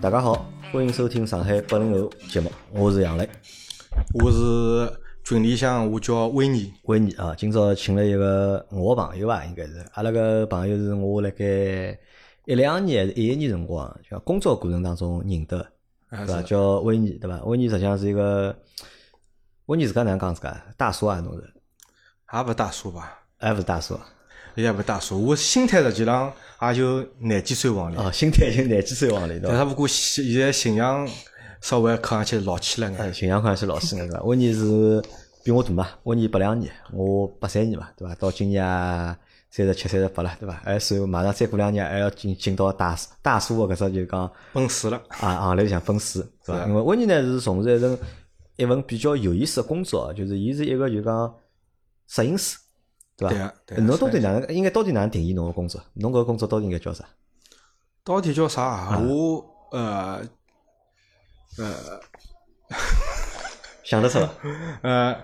大家好，欢迎收听上海八零后节目，我是杨磊，我是群里向，我叫维尼。维尼啊，今朝请了一个我朋友吧，应该是阿拉个朋友是我辣盖一两年还是一一年辰光，就工作过程当中认得，啊对伐？叫维尼，对伐？维尼实际上是一个，维尼自家哪能讲自家？大叔啊，侬是？也勿大叔吧，还勿是大叔？也勿大叔。我心态实际上也就廿几岁往里，哦，心态就廿几岁往里，对伐？但是不过现现在形象稍微看上去老气了哎，眼。形象看上去老师眼对伐？维尼是比我大嘛，维尼八两年，我八三年嘛，对伐？到今年三十七、三十八了，对伐？还算马上再过两年还要进进到大叔大叔个搿只就讲奔四了，啊行列里向分水，对伐？因为维尼呢是从事一份一份比较有意思个工作，就是伊是一个就讲摄影师，对伐对啊？侬到底哪能应该到底哪能定义侬个工作？侬搿个工作到底应该叫啥？到底叫啥啊？我呃呃 想得出伐？呃，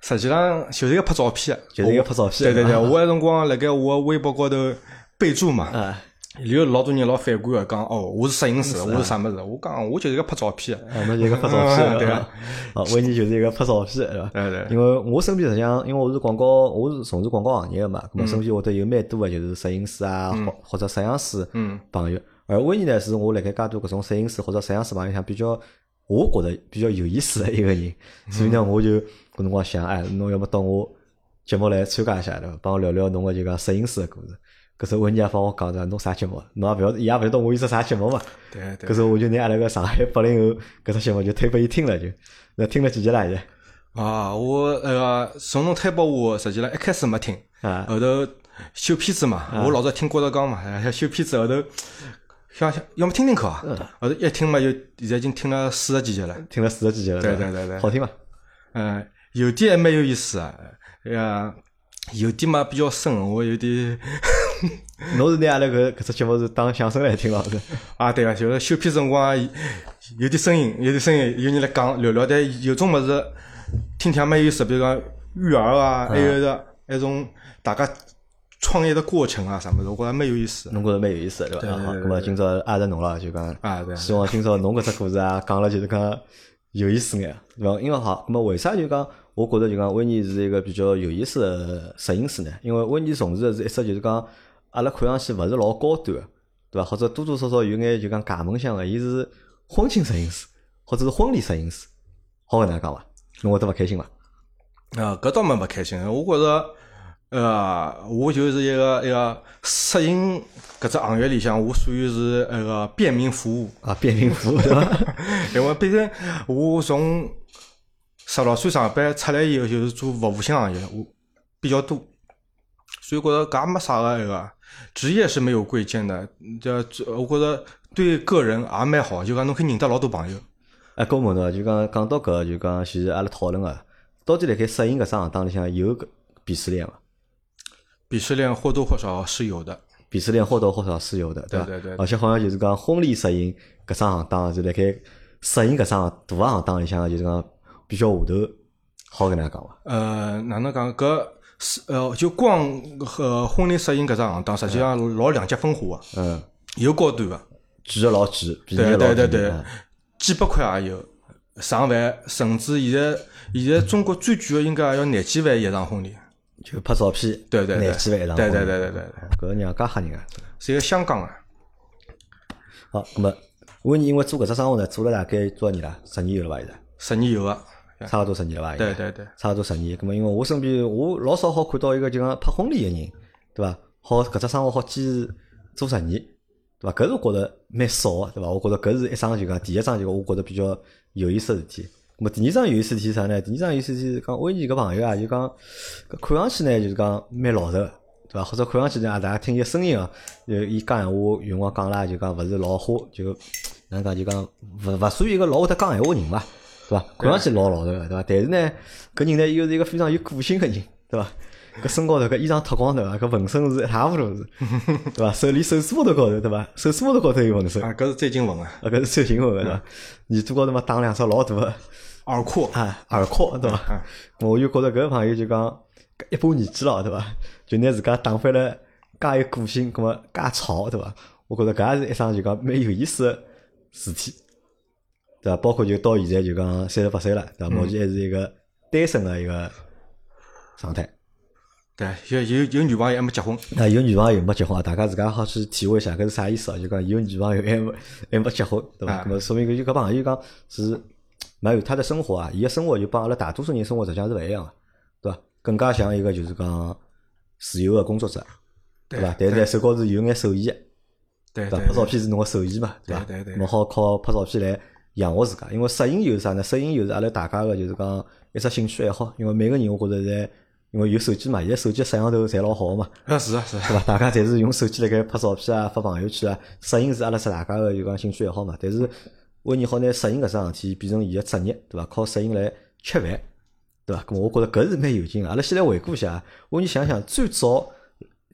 实际上就是一个拍照片的，就是一个拍照片对对对，啊我那辰光辣盖我微博高头备注嘛，啊，有老多人老反感个，讲哦，我是摄影师，我是啥么子？我讲我就是一个拍照片的。啊，侬就一个拍照片，伐对啊？哦，维尼就是一个拍照片，对伐？对对因为我身边实际上，因为我是广告，我是从事广告行业个嘛，咁么身边会得有蛮多个就是摄影师啊，或或者摄像师嗯朋友。而维尼呢，是我辣盖介多搿种摄影师或者摄像师朋友里向比较，我觉得比较有意思的一个人。所以呢，我就搿辰光想，哎，侬要么到我节目来参加一下，对伐？帮我聊聊侬个就讲摄影师个故事。搿时候维尼也帮我讲着，侬啥节目？侬也勿要，伊也勿晓得我有只啥节目嘛。对搿对时候我就拿阿拉个上海八零后搿只节目就推拨伊听了，就那听了几集了现在啊，我那个从侬推拨我，实际上一开始没听，啊后头修片子嘛，我老早听郭德纲嘛，哎修片子后头想想要么听听看啊，后头一听嘛，就现在已经听了四十几集了，听了四十几集了，对对对对好听伐？嗯，有点还蛮有意思啊，哎呀，有点嘛比较深，我有点 侬是拿阿拉搿搿只节目是当相声来听了是？啊，对啊，就是修片辰光有点声音，有点声音，有人来讲聊聊，但有种物事听听蛮有意思，比如讲育儿啊，还有一个那种大家创业的过程啊，啥物事，我觉着蛮有意思的。侬觉着蛮有意思的对伐？好，咁么今朝挨着侬了，就讲啊，对，希望今朝侬搿只故事啊，讲了就是讲有意思眼，对伐？因为好，那么为啥就讲我觉着就讲维尼是一个比较有意思的摄影师呢？因为维尼从事的是一只就是讲阿拉看上去勿是老高端的，对伐？或者多多少少有眼就讲假梦想的，伊是婚庆摄影师，或者是婚礼摄影师，好搿能讲伐？侬会得勿开心伐？啊，搿倒蛮勿开心，我觉着。呃，我就是一个一个摄影搿只行业里向，我属于是那个便民服务，啊，便民服务对伐？因为毕竟我从十六岁上班出来以后，就是做服务性行业，我比较多，所以觉着搿也没啥个一个职业是没有贵贱的，这这我觉着对个人也蛮好，就讲侬可以认得老多朋友。哎，搿我问侬啊，就讲讲到搿，就讲其实阿拉讨论个，到底辣盖摄影搿只行当里向有个鄙视链伐？鄙视链或多或少是有的，鄙视链或多或少是有的，伐？对对对而且好像就是讲婚礼摄影搿只行当，就辣盖摄影搿只行大行当里向，就是讲比较下头，好搿能样讲伐？呃，哪能讲？搿是呃，就光呃婚礼摄影搿只行当，实际上老两极分化个，嗯，有高端个，贵个老贵，便宜对个老对对对。几百块也有，上万，甚至现在现在中国最贵个应该也要廿几万一场婚礼。就拍照片，对对对。廿几万一场，对对对对对对，搿娘介吓人啊！是一个香港啊，好，那么维尼因为做搿只生活呢，做了大概多少年了？十年有了伐？现在？十年有个，差勿多十年了伐？现在对对对，差勿多十年。咁么，因为我身边我老少好看到一个就讲拍婚礼个人，对伐？好搿只生活好坚持做十年，对伐？搿是我觉着蛮少个，对伐？我觉着搿是一桩就讲第一桩就讲我觉着比较有意思个事体。咁么第二桩有意思事体是啥呢？第二桩有意思事体是讲维尼搿朋友啊，就讲搿看上去呢就是讲蛮老实个，对伐？或者看上去呢，大家听伊声音啊，呃，伊讲闲话有辰光讲啦，就讲勿是老花，就哪能讲就讲勿勿属于一个老会得讲闲话个人伐？对伐？看上去老老实个，对伐？但是呢，搿人呢又是一个非常有个性个人，对伐？搿身高头搿衣裳脱光对伐？搿纹身是一塌糊涂是，对伐？手连手指头高头对伐？手指头高头有纹身，啊，啊，搿是最近纹啊，搿是最新纹个对伐？耳朵高头嘛打两只老大个耳廓，啊耳廓对伐？我就觉着搿个朋友就讲搿一把年纪了对伐？就拿自家打扮了介有个性，搿么介潮对伐？我觉着搿也是一桩就讲蛮有意思个事体，对伐？包括就到现在就讲三十八岁了，对伐？目前还是一个单身的一个状态。对，有有有女朋友还没结婚，啊，有女朋友没结婚啊？大家自家好去体会一下，搿是啥意思啊？就讲有女朋友还没还没结婚，对伐？啊那么说明搿就搿朋友讲是没有他的生活啊，伊个生活就帮阿拉大多数人生活实际上是勿一样个，对伐？更加像一个就是讲自由的工作者，对伐？但是在手高头有眼手艺个，对伐？对对拍照片是侬个手艺嘛，伐？对对对侬好靠拍照片来养活自家，因为摄影又是啥呢？摄影又是阿拉大家个就是讲一只兴趣爱好，因为每个人我觉着在因为有手机嘛，现在手机摄像头侪老好个嘛。啊是啊是啊，对伐？大家侪是用手机辣盖拍照片啊、发朋友圈啊。摄影是阿拉是大家个就讲兴趣爱好嘛。但是为你好拿摄影搿桩事体变成伊个职业，对伐？靠摄影来吃饭，对伐？咁么我觉着搿是蛮有劲个。阿拉先来回顾一下，为你想想最早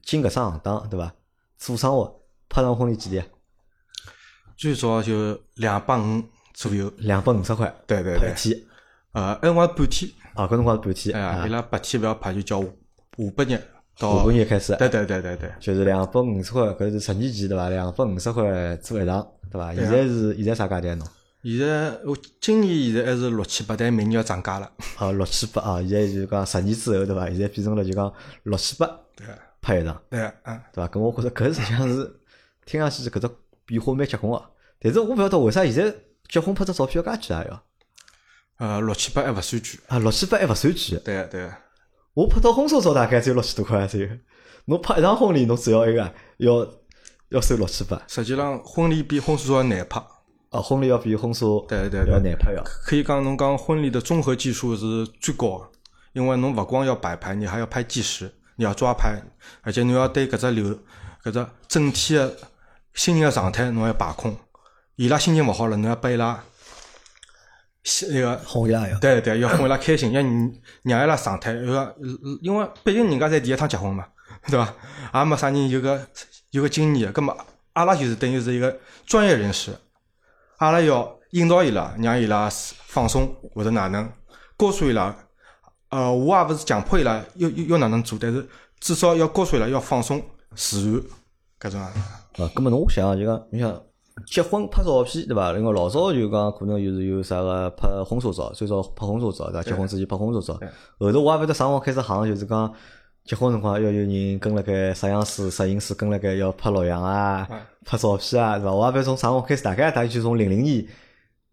进搿桩行当，对伐？做生活拍场婚礼几钿啊？最早就两百五左右，两百五十块。对对对，天。呃，那辰光半天，啊，搿辰光是半天。哎伊，拉白天勿要拍，就叫下下半日到。下到半，日开始，对对对对对，就是两百五十块，搿是十年前对伐？两百五十块做一场，对伐？现在是现在啥价钿侬？现在我今年现在还是六七八，但明年要涨价了，啊，六七八啊，现在就讲十年之后对伐？现在变成了就讲六七八对拍一场，对啊，对伐？搿我觉着搿实际上是听上去搿只变化蛮结棍个，但是我勿晓得为啥现在结婚拍只照片要介贵啊要呃，六七百还勿算贵，啊六七百还勿算贵，对对，我拍到婚纱照大概只有六千多块只有，侬拍一场婚礼侬只要一个要要收六七百，实际上婚礼比婚纱照难拍，啊婚礼要比婚纱对对要对，难拍要。可以讲侬讲婚礼的综合技术是最高的，因为侬勿光要摆拍，你还要拍计时，你要抓拍，而且侬要对搿只流搿只整体的新人的状态侬要把控。伊拉心情勿好了，侬要拨伊拉心那个哄伊拉要，对对，要哄伊拉开心，要让让伊拉状态，因为毕竟人家侪第一趟结婚嘛，对伐？也没啥人有个有个经验，葛么阿拉就是等于是一个专业人士，阿拉要引导伊拉，让伊拉放松或者哪能，告诉伊拉，呃，我也勿是强迫伊拉要要要哪能做，但是至少要告诉伊拉要放松自然搿种啊。啊，葛末侬想啊就讲，你想结婚拍照片对伐？因为老早就讲可能就是有啥个拍婚纱照，最早拍婚纱照对伐？结婚之前拍婚纱照，后头我也勿晓得啥辰光开始行，就是讲结婚辰光要有人跟辣盖摄像师、摄影师跟辣盖要拍录像啊嗯、拍照片啊，是伐？我也勿晓得从啥辰光开始，大概大概就从零零年、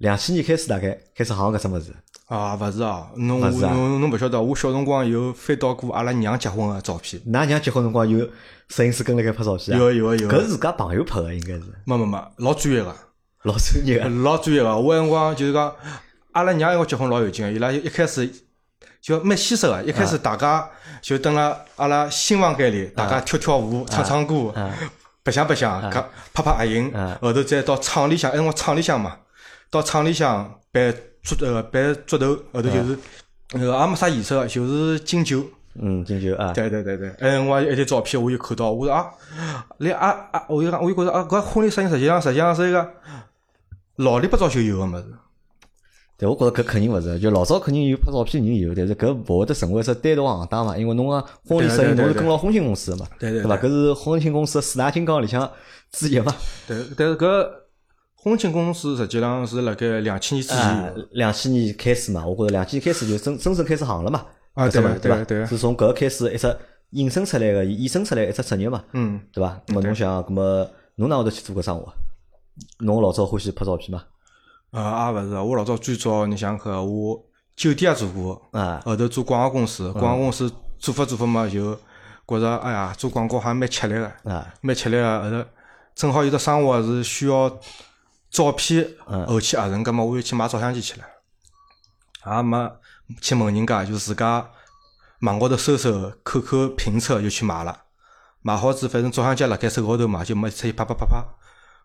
两千年开始，大概开始行搿只物事。啊，勿是啊，侬勿是啊侬侬勿晓得，我小辰光有翻到过阿拉娘结婚个照片，㑚娘结婚辰光有摄影师跟辣盖拍照片啊？有有有搿是自家朋友拍个，应该是没没没，老专业个。老专业个。老专业个。我辰光就是讲，阿拉娘辰光结婚老有劲个，伊拉一开始就蛮稀少个。一开始大家就蹲辣阿拉新房间里，大家跳跳舞、唱唱歌、白相白相，搿拍拍合影啊。后头再到厂里向，哎，辰光厂里向嘛，到厂里向办桌呃办桌头，后头就是那个也没啥颜色个，就是敬酒。嗯，敬酒啊，对对对对，哎，辰光一张照片我就看到，我说啊，连啊啊，我就讲，我就觉着啊，搿婚礼摄影实际上实际上是一个老里八早就有个物事。对，我觉着搿肯定勿是，就老早肯定有拍照片人有，但是搿勿会得成为一只单独行当嘛，因为侬个婚礼摄影侬是跟牢婚庆公司的嘛，对对伐？搿是婚庆公司的四大金刚里向之一嘛。对，但是搿婚庆公司实际上是辣盖两千年之啊前，两千年开始嘛，我觉着两千年开始就真真正开始行了嘛。啊对对伐？对对是从搿个开始一只引申出来个、衍生出来一只职业嘛，嗯，对伐？那么侬想，那么侬哪会得去做搿生活？侬老早欢喜拍照片嘛？呃，也勿是，我老早最早你想看，我酒店也做过，啊，后头做广告公司，广告公司做法做法嘛，就觉着哎呀，做广告好像蛮吃力个，啊，蛮吃力个。后头正好有只生活是需要照片嗯后期合成，葛末我又去买照相机去了，也没去问人家，就自家网高头搜搜，看看评测就去买了。买好之后，反正照相机辣盖手高头嘛，就没出去拍拍拍拍。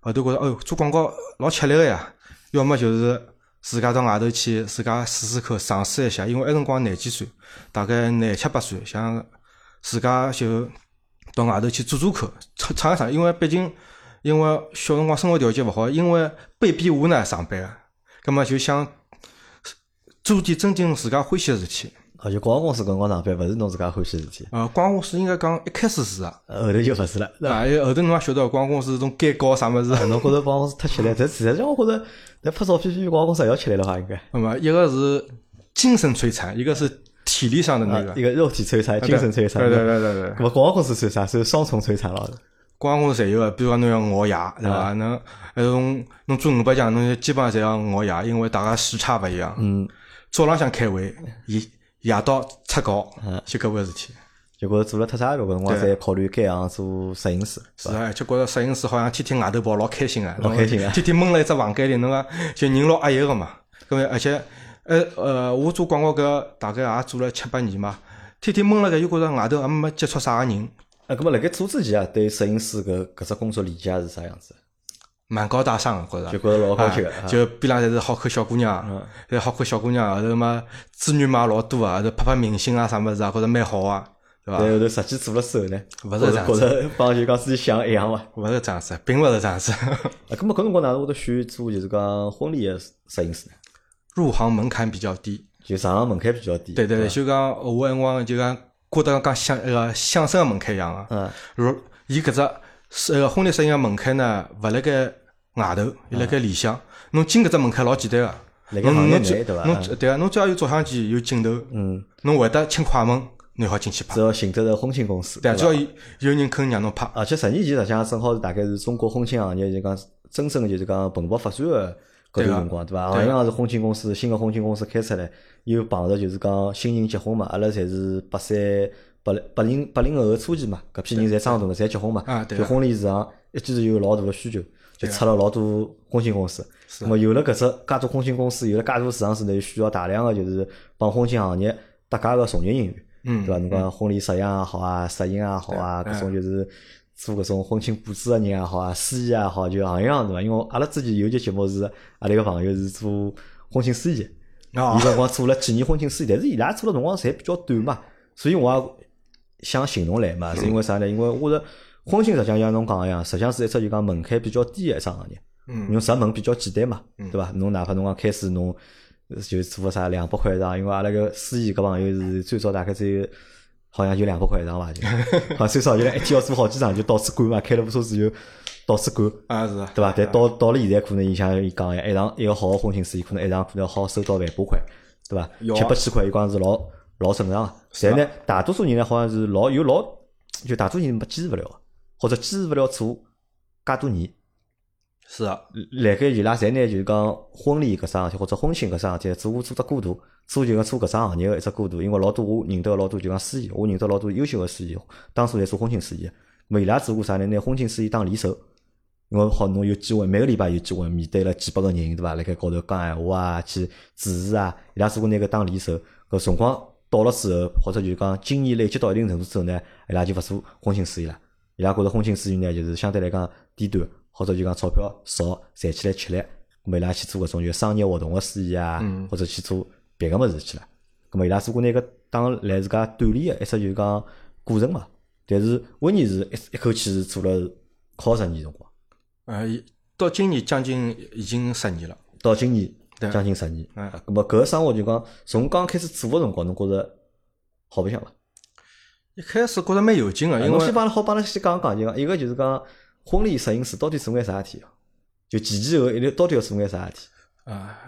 后头觉着，哎哟，做广告老吃力个呀，要么就是自家到外头去，自家试试看，尝试一下。因为埃辰光廿几岁，大概廿七八岁，想自家就到外头去做做看，尝尝一尝。因为毕竟，因为小辰光生活条件勿好，因为被逼无奈上班个，葛末就想做点真正自家欢喜个事体。啊，就广告公司搿辰光上班，勿是侬自家欢喜事体，呃，广告公司应该讲一开始是啊，后头就勿是了？啊，后头侬也晓得广告公司这种改稿啥物事，侬觉着广告公司太吃力，但实际上我觉着，但拍照片比广告公司还要吃力的话，应该。那么一个是精神摧残，一个是体力上的那个啊，一个肉体摧残，精神摧残。对对对对对。那么广告公司算啥？是双重摧残了。广告公司侪有个，比如讲侬要熬夜，对伐？侬那种侬做五百强，侬基本上侪要熬夜，因为大家时差勿一样。嗯。早浪向开会，夜夜到出稿，就搿回事体。结果做了太差了，搿辰光再考虑改行做摄影师。是啊，就觉着摄影师好像天天外头跑，老开心啊，老开心啊！天天闷辣一只房间里，侬个就人老压抑个嘛。搿么而且，呃呃，我做广告搿大概也做了七八年嘛，天天闷辣盖，又觉着外头也没接触啥个人。啊，咁么辣盖做之前啊，对摄影师搿搿只工作理解是啥样子？蛮高大上个，觉着就觉着老高级个，就边浪侪是好看小姑娘，侪好看小姑娘，后头嘛资源嘛老多啊，后头拍拍明星啊啥物事啊，觉着蛮好啊，对伐？然后头实际做了之后呢，勿是这样子，觉着帮就讲自己想一样伐？勿是这样子，并勿是这样子。啊，咁么搿辰光哪能会得选做就是讲婚礼个摄影师呢？入行门槛比较低，就上行门槛比较低。对对对，就讲我辰光就讲觉得讲相那个相声个门槛一样个。嗯。如伊搿只是那个婚礼摄影个门槛呢，勿辣盖外头，伊辣盖里向。侬进搿只门槛老简单个。辣盖行业内对伐？侬对啊，侬只要有照相机、有镜头，嗯，侬会得请快门，侬好进去拍。只要寻得着婚庆公司，对，只要有有人肯让侬拍。而且十年前实际上正好是大概是中国婚庆行业就讲真正个就是讲蓬勃发展个搿段辰光，对伐？好像是婚庆公司新个婚庆公司开出来，又碰着就是讲新人结婚嘛，阿拉侪是八三八零八零八零后个初期嘛，搿批人侪长大了，侪结婚嘛，就婚礼市场一记头有老大个需求，就出了老多婚庆公司。那么有了搿只介多婚庆公司，有了介多市场之后，需要大量个就是帮婚庆行业搭界个从业人员，嗯，对伐？侬讲婚礼摄像也好啊，摄影也好啊，搿种就是做搿种婚庆布置个人也好啊，司仪也好，就行样对伐？因为阿拉之前有节节目是阿拉个朋友是做婚庆司仪，伊辰光做了几年婚庆司仪，但是伊拉做了辰光侪比较短嘛，所以我也想寻侬来嘛，是因为啥呢？因为我觉着婚庆实际上像侬讲一样，实际上是一只就讲门槛比较低个一桩行业。嗯，侬入门比较简单嘛，对伐？侬哪怕侬讲开始侬就做个啥两百块一场，因为阿拉个司仪搿朋友是最早大概只有好像就两百块一场伐？就，好最少就一天要做好几场，就到处赶嘛，开了部车子就到处赶，啊是，对伐？但到到了现在，可能伊像伊讲一场一个好个婚庆司仪，可能一场可能好收到万把块，对伐？七八千块，伊讲是老老正常个。但呢，大多数人呢，好像是老有老，就大多数人没坚持勿了，或者坚持勿了做介多年。是啊，辣盖伊拉侪拿就是讲婚礼搿桩事体或者婚庆搿桩事体，做做只过渡，做就讲做搿桩行业个一只过渡。因为老多我认得老多就讲司仪，我认得老多优秀个司仪，当初侪做婚庆司仪。咾伊拉做过啥呢？拿婚庆司仪当练手，因为好侬有机会每个礼拜有机会面对了几百个人，对伐？辣盖高头讲闲话啊，去主持啊，伊拉做过拿搿当练手。搿辰光到了之后，或者就讲经验累积到一定程度之后呢，伊拉就勿做婚庆司仪了。伊拉觉着婚庆司仪呢，就是相对来讲低端。或者就讲钞票少，赚起来吃力，咁么伊拉去做搿种就商业活动个司仪啊，或者去做别个物事去了。咁么伊拉如果拿个当来自家锻炼个一只就讲过程嘛。但是温妮是一一口气是做了好十年辰光。呃，到今年将近已经十年了。到今年将近十年。嗯。咁么搿个生活就讲从刚开始做个辰光，侬觉着好白相伐？一开始觉着蛮有劲个，因为先帮好帮侬先讲讲就讲，一个就是讲。婚礼摄影师到底做眼啥事体？就前前后后，一定到底要做眼啥事体？啊，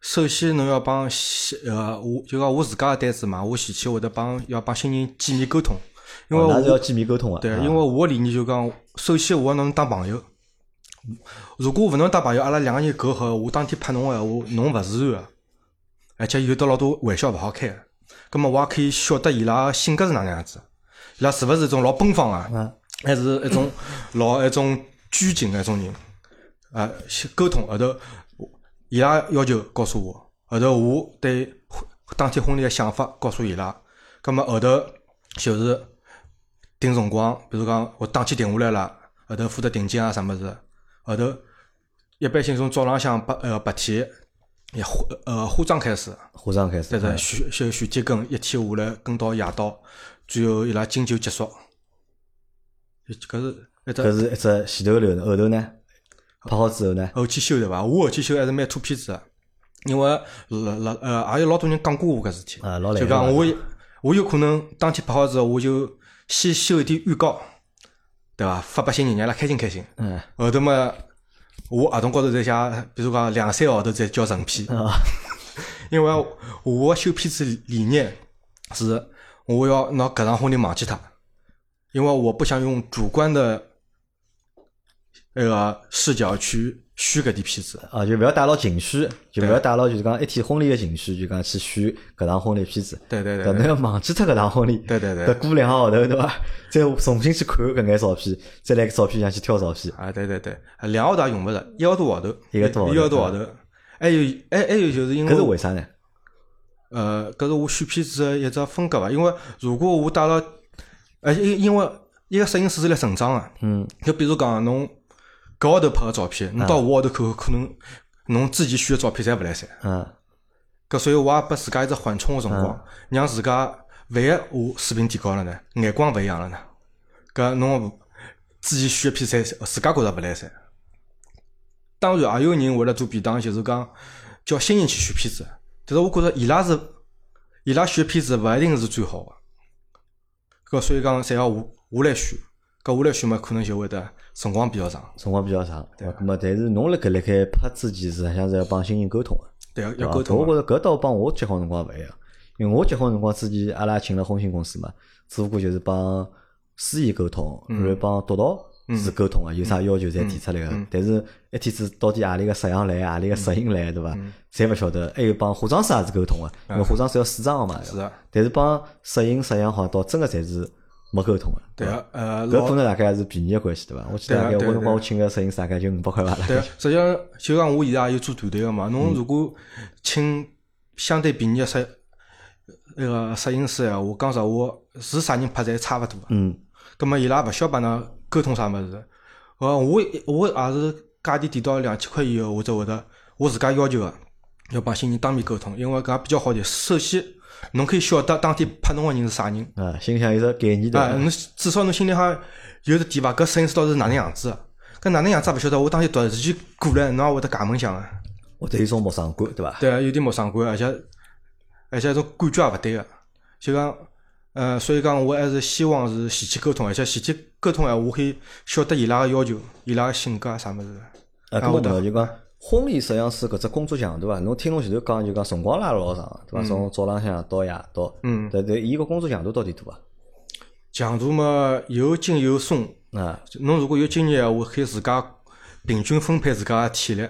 首先侬要帮呃，我就讲我自家个单子嘛，我前期会得帮要帮新人见面沟通，因为我是要见面沟通啊。对，因为我个理念就讲，首先我要侬当朋友。如果勿能当朋友，阿拉两个人够好，我当天拍侬个闲话，侬勿自然个，而且有得老多玩笑勿好开。咁么我也可以晓得伊拉性格是哪能样子，伊拉是勿是种老奔放啊？还是一种 老一种拘谨个一种人，啊，沟通后头，伊拉要求告诉我，后头我对当天婚礼的想法告诉伊拉，葛么后头就是定辰光，比如讲我当天定下来了，后头负责定金啊啥物事，后头一般性从早浪向白呃白天，也化呃化妆开始，化妆开始，对对，选选选接跟，一天下来跟到夜到，最后伊拉敬酒结束。搿是一只，搿是一只前头流程，后头呢？拍好之后呢？后期修对伐？我后期修还是蛮拖片子个，因为老老呃，也有老多人讲过我搿事体，啊老来就讲我我有可能当天拍好之后，我就先修一点预告，对伐？发拨新人，让伊拉开心开心。嗯后头嘛，我合同高头再写，比如讲两三个号头再交成片，啊 因为我修片子理念是我要拿搿场婚礼忘记脱，因为我不想用主观的那个视角去虚搿点片子。啊，就勿要带牢情绪，就勿要带牢就是讲一天婚礼个情绪，就讲去选搿场婚礼片子。对对对搿能要忘记脱搿场婚礼，对对对搿过两个号头对伐？再重新去看搿眼照片，再来照片上去挑照片。啊，对对对，两个号头也用勿着，一个多号头，一个多号头一个多号头。还有还还有就是因为搿是为为啥呢？呃，搿是我选片子的一只风格伐？因为如果我带了，而且因因为一个摄影师是来成长个，嗯，就比如讲侬搿号头拍个照片，侬到下号头看，可能侬自己选个照片侪勿来三。嗯搿所以我也拨自家一只缓冲个辰光，让自家万一我水平提高了呢，眼光勿一样了呢，搿侬自己选个片子自家觉着勿来三。当然，也有人为了做便当，就是讲叫新人去选片子，但是我觉着伊拉是伊拉选片子勿一定是最好个，搿所以讲侪要我我来选，搿我来选嘛，可能就会得辰光比较长，辰光比较长，对伐？咁么，但是侬辣搿辣盖拍之前，实际上是要帮新人沟通个。对，要沟通我觉着搿倒帮我结婚辰光勿一样，因为我结婚辰光之前阿拉请了婚庆公司嘛，只不过就是帮司仪沟通，然后帮督导是沟通个，有啥要求侪提出来个。但是一天子到底何里个摄像来，何里个摄影来，对伐？侪勿晓得。还有帮化妆师也是沟通个，因为化妆师要试妆个嘛。是啊，但是帮摄影、摄像好像倒真个侪是没沟通个。对个，呃，搿老可能大概也是便宜个关系，对伐？我记得大概我辰光我请个摄影师大概就五百块伐？对概，实际上就讲我现在也有做团队个嘛。侬如果请相对便宜个摄那个摄影师闲话，讲实话是啥人拍侪差勿多。嗯葛末伊拉勿晓得帮㑚沟通啥物事。呃，我我也是价钿提到两千块以后，我才会得我自家要求个，要帮新人当面沟通，因为搿也比较好点。首先，侬可以晓得当天拍侬个人是啥人。啊，心里向有个概念对啊，伐？侬至少侬心里向有个底伐？搿摄影师到底是哪能样子的？搿哪能样子也勿晓得，我当天突然间过来，侬也会得假门相个。或者有种陌生感，对伐？对啊，有点陌生感，而且而且种感觉也勿对个。就讲，呃，所以讲我还是希望是前期沟通，而且前期沟通闲话，我可以晓得伊拉个要求、伊拉个性格啊啥物事。啊，啊我懂搿么呢就讲婚礼摄像师搿只工作强度啊，侬听侬前头讲就讲辰光拉了老长，对伐？从早浪向到夜到，嗯，对对，伊个工作强度到底大伐？强度嘛有紧有松，啊，侬如果有经验闲话，可以自家平均分配自家个体力，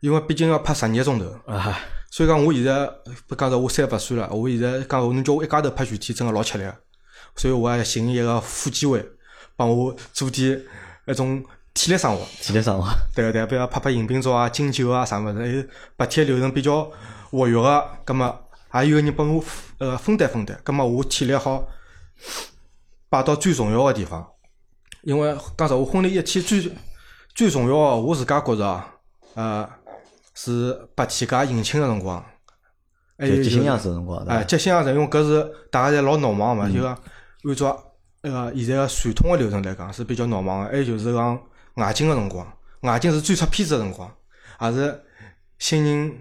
因为毕竟要拍十二个钟头。啊，所以讲，我现在不讲着我三十八岁了，我现在讲侬叫我一家头拍全天，真个老吃力个。所以我也寻一个副机会，帮我做点那种体力生活。体力生活，对个对个，比如拍拍迎宾照啊、敬酒啊啥物事，还有白天流程比较活跃个，葛么也有个人帮我呃分担分担，葛么我体力好摆到最重要个地方。因为讲实话，婚礼一天最最重要个，我自家觉着啊，呃，是白天加迎亲个辰光，还有接新娘子辰光，对哎，伐？接新娘子，因为搿是大家侪老闹忙嘛，就讲按照那个现在个传统个流程来讲是比较闹忙个。还有就是讲外景个辰光，外景是最出片子个辰光，也是新人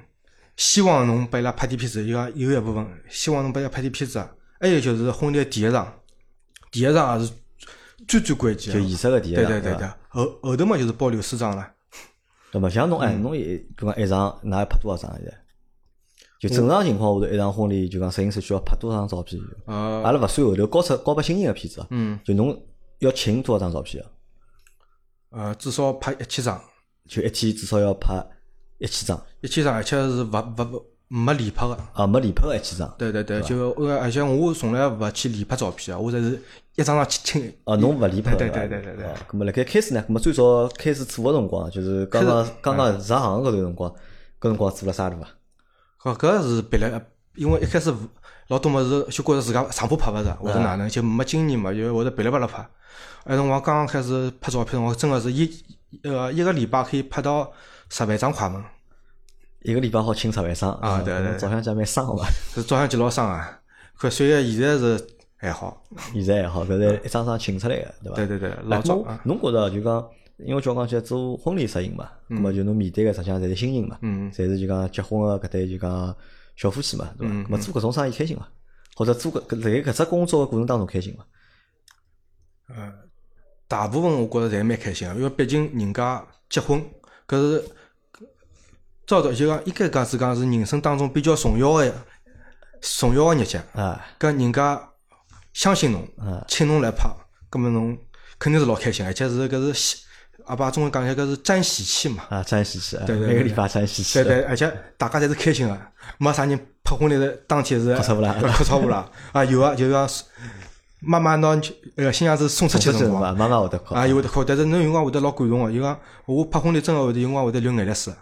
希望侬拨伊拉拍点片子，有讲有一部分希望侬拨伊拉拍点片子。还有就是婚礼个第一场，第一场也是最最关键就个。仪式个第一对对对对，后后头嘛就是包流水账了。那么像侬哎，嗯侬一就讲一场，㑚要拍多少张现在？就正常情况下头，一场婚礼就讲摄影师需要拍多少张照片？呃，阿拉勿算后头交出交拨新人个片子啊，嗯，就侬要请多少张照片啊？呃，至少拍一千张，就一天至少要拍一千张一千张，而且是勿勿勿没连拍个。啊，没连拍个一千张。对对对，就呃，而且我从来勿去连拍照片啊，我侪是一张张去清。哦，侬勿连拍对对对对对哦，咁么辣盖开始呢，咁么最早开始做个辰光，就是刚刚刚刚入行搿段辰光，搿辰光做了啥对伐？搿搿是别来，因为一开始勿老多物事就觉着自家上铺拍勿着，或者哪能，就没经验嘛，就会得噼里啪啦拍。埃辰光刚刚开始拍照片辰光，真个是一呃一个礼拜可以拍到十万张快门，一个礼拜好请十万张啊对对对照相机蛮伤个嘛，是照相机老伤啊。可虽然现在是还好，现在还好，搿是一张张请出来个，对伐？对对对，老早侬觉着就讲因为叫讲去做婚礼摄影嘛，咁么就侬面对个实际上侪是新人嘛，嗯侪是就讲结婚个搿对就讲小夫妻嘛，对伐？嗯咁么做搿种生意开心伐？或者做搿搿辣盖搿只工作个过程当中开心伐？呃，大部分我觉着侪蛮开心个，因为毕竟人家结婚，搿是照着就讲应该讲是讲是人生当中比较重要个重要个日节。啊，搿人家相信侬，请侬来拍，葛末侬肯定是老开心，而且是搿是，阿爸中文讲起来搿是沾喜气嘛。啊，沾喜气，对对每个礼拜沾喜气对，对，而且大家侪是开心个，没啥人拍婚礼的当天是哭错啦哭错啦。啊，有个就讲妈妈拿呃新娘子送出去送出去嘛，辰光，妈妈会得哭，啊，有会得哭，但是侬有辰光会得老感动个，有讲我拍婚礼真个会得有辰光会得流眼泪水。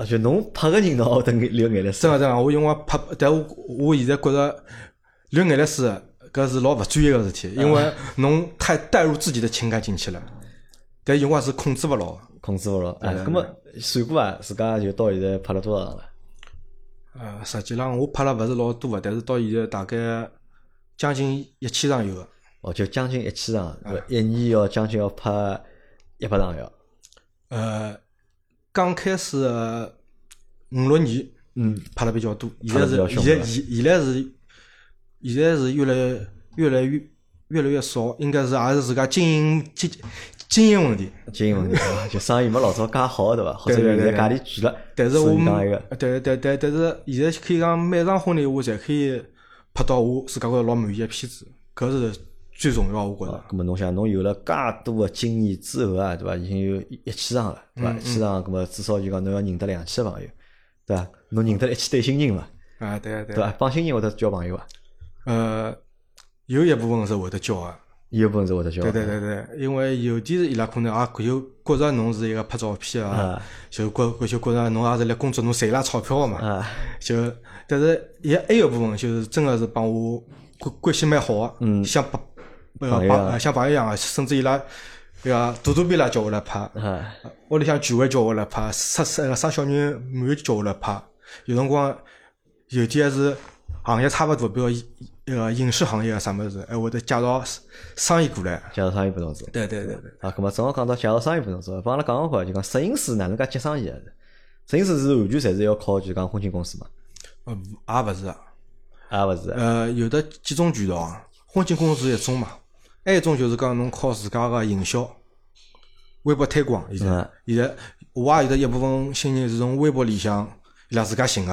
啊，就侬拍个人侬会得流眼泪水真，个真个，我有辰光拍，但我我现在觉着流眼泪水搿是老勿专业个事体，因为侬太带入自己的情感进去了，但有辰光是控制勿牢的。控制勿牢。哎，对咁么算过伐？自家就到现在拍了多少场了？呃，实际上我拍了勿是老多个，但是到现在大概将近一千场有个。哦，就将近一千场？一年要将近要拍一百场要。呃，刚开始五六年嗯，拍了比较多，现在是现在现现在是现在是越来越来越越来越少，应该是也是自家经营经经营问题。经营问题？就生意没老早介好，对伐？或者现在价钿贵了，但是我们对对对，但是现在可以讲每场婚礼我侪可以拍到我自家觉着老满意的片子，搿是最重要，我觉着。咁么侬想，侬有了介多个经验之后啊，对伐？已经有一千场了，对伐？嗯一千场，咁么至少就讲侬要认得两千个朋友，对伐？侬认得一千对新人嘛，啊，对对对伐？帮新人会得交朋友伐？呃，有一部分是会得交个。有部分是会得交。对对对对，因为有点伊拉可能也有觉着侬是一个拍照片啊啊，就觉就觉着侬也是来工作，侬赚伊拉钞票个嘛。啊，就但是也还有部分就是真个是帮我关关系蛮好个，嗯像朋呃朋友啊像朋友一样个，甚至伊拉对个肚肚皮拉叫我来拍，啊，屋里向聚会叫我来拍，生生生小人满月叫我来拍，有辰光有点是行业差勿多，比如一个影视行业啊啥物事，还会得介绍生意过来。介绍生意不同志。对对对对。啊，咁么正好讲到介绍生意不同志，帮阿拉讲讲看，就讲摄影师哪能介接生意个？摄影师是完全侪是要靠就讲婚庆公司嘛？呃，也勿是啊，啊，勿是？呃，有的几种渠道啊，婚庆公司是一种嘛，还有一种就是讲侬靠自家个营销，微博推广。现在嗯，现在我也有得一部分新人是从微博里向伊拉自家寻个，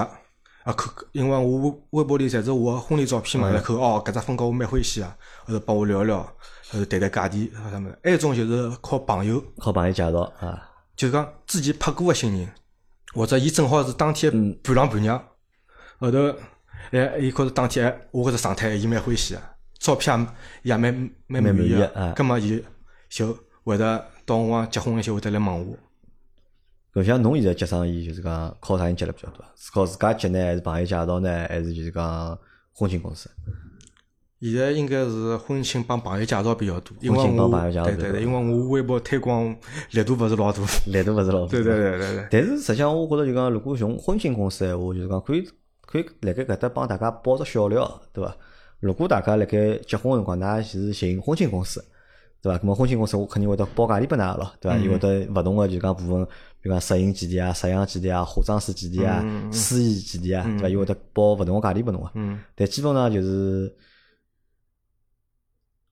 啊，可因为我微微博里侪是我个婚礼照片嘛，伊拉看哦，搿只风格我蛮欢喜啊，后头帮我聊一聊，后头谈谈价钿啊啥物事。还有一种就是靠朋友，靠朋友介绍啊，就是讲之前拍过个新人，或者伊正好是当天嗯伴郎伴娘，后头哎，伊觉着当天哎，我搿只状态伊蛮欢喜个，照片也也蛮蛮蛮满意个葛末伊就会得到辰光结婚那些会得来问我，搿像侬现在接生意，就是讲靠啥人接了比较多？是靠自家接呢，还是朋友介绍呢，还是就是讲婚庆公司？现在应该是婚庆帮朋友介绍比较多，因为婚庆帮我朋友介绍对对对，因为我微博推广力度勿是老大，力度勿是老大。对对对对对，但是实际上，我觉着就讲，如果从婚庆公司闲话，就是讲可以可以辣盖搿搭帮大家包只小料，对伐？如果大家辣盖结婚个辰光，㑚是寻婚庆公司，对伐？咁么婚庆公司我肯定会得包价钿拨㑚咯，对伐？伊会得勿同个就讲部分，比如讲摄影几钿啊、摄像几钿啊、化妆师几钿啊、司仪几钿啊，对伐？伊会得包勿同个价钿拨侬个。嗯但基本上就是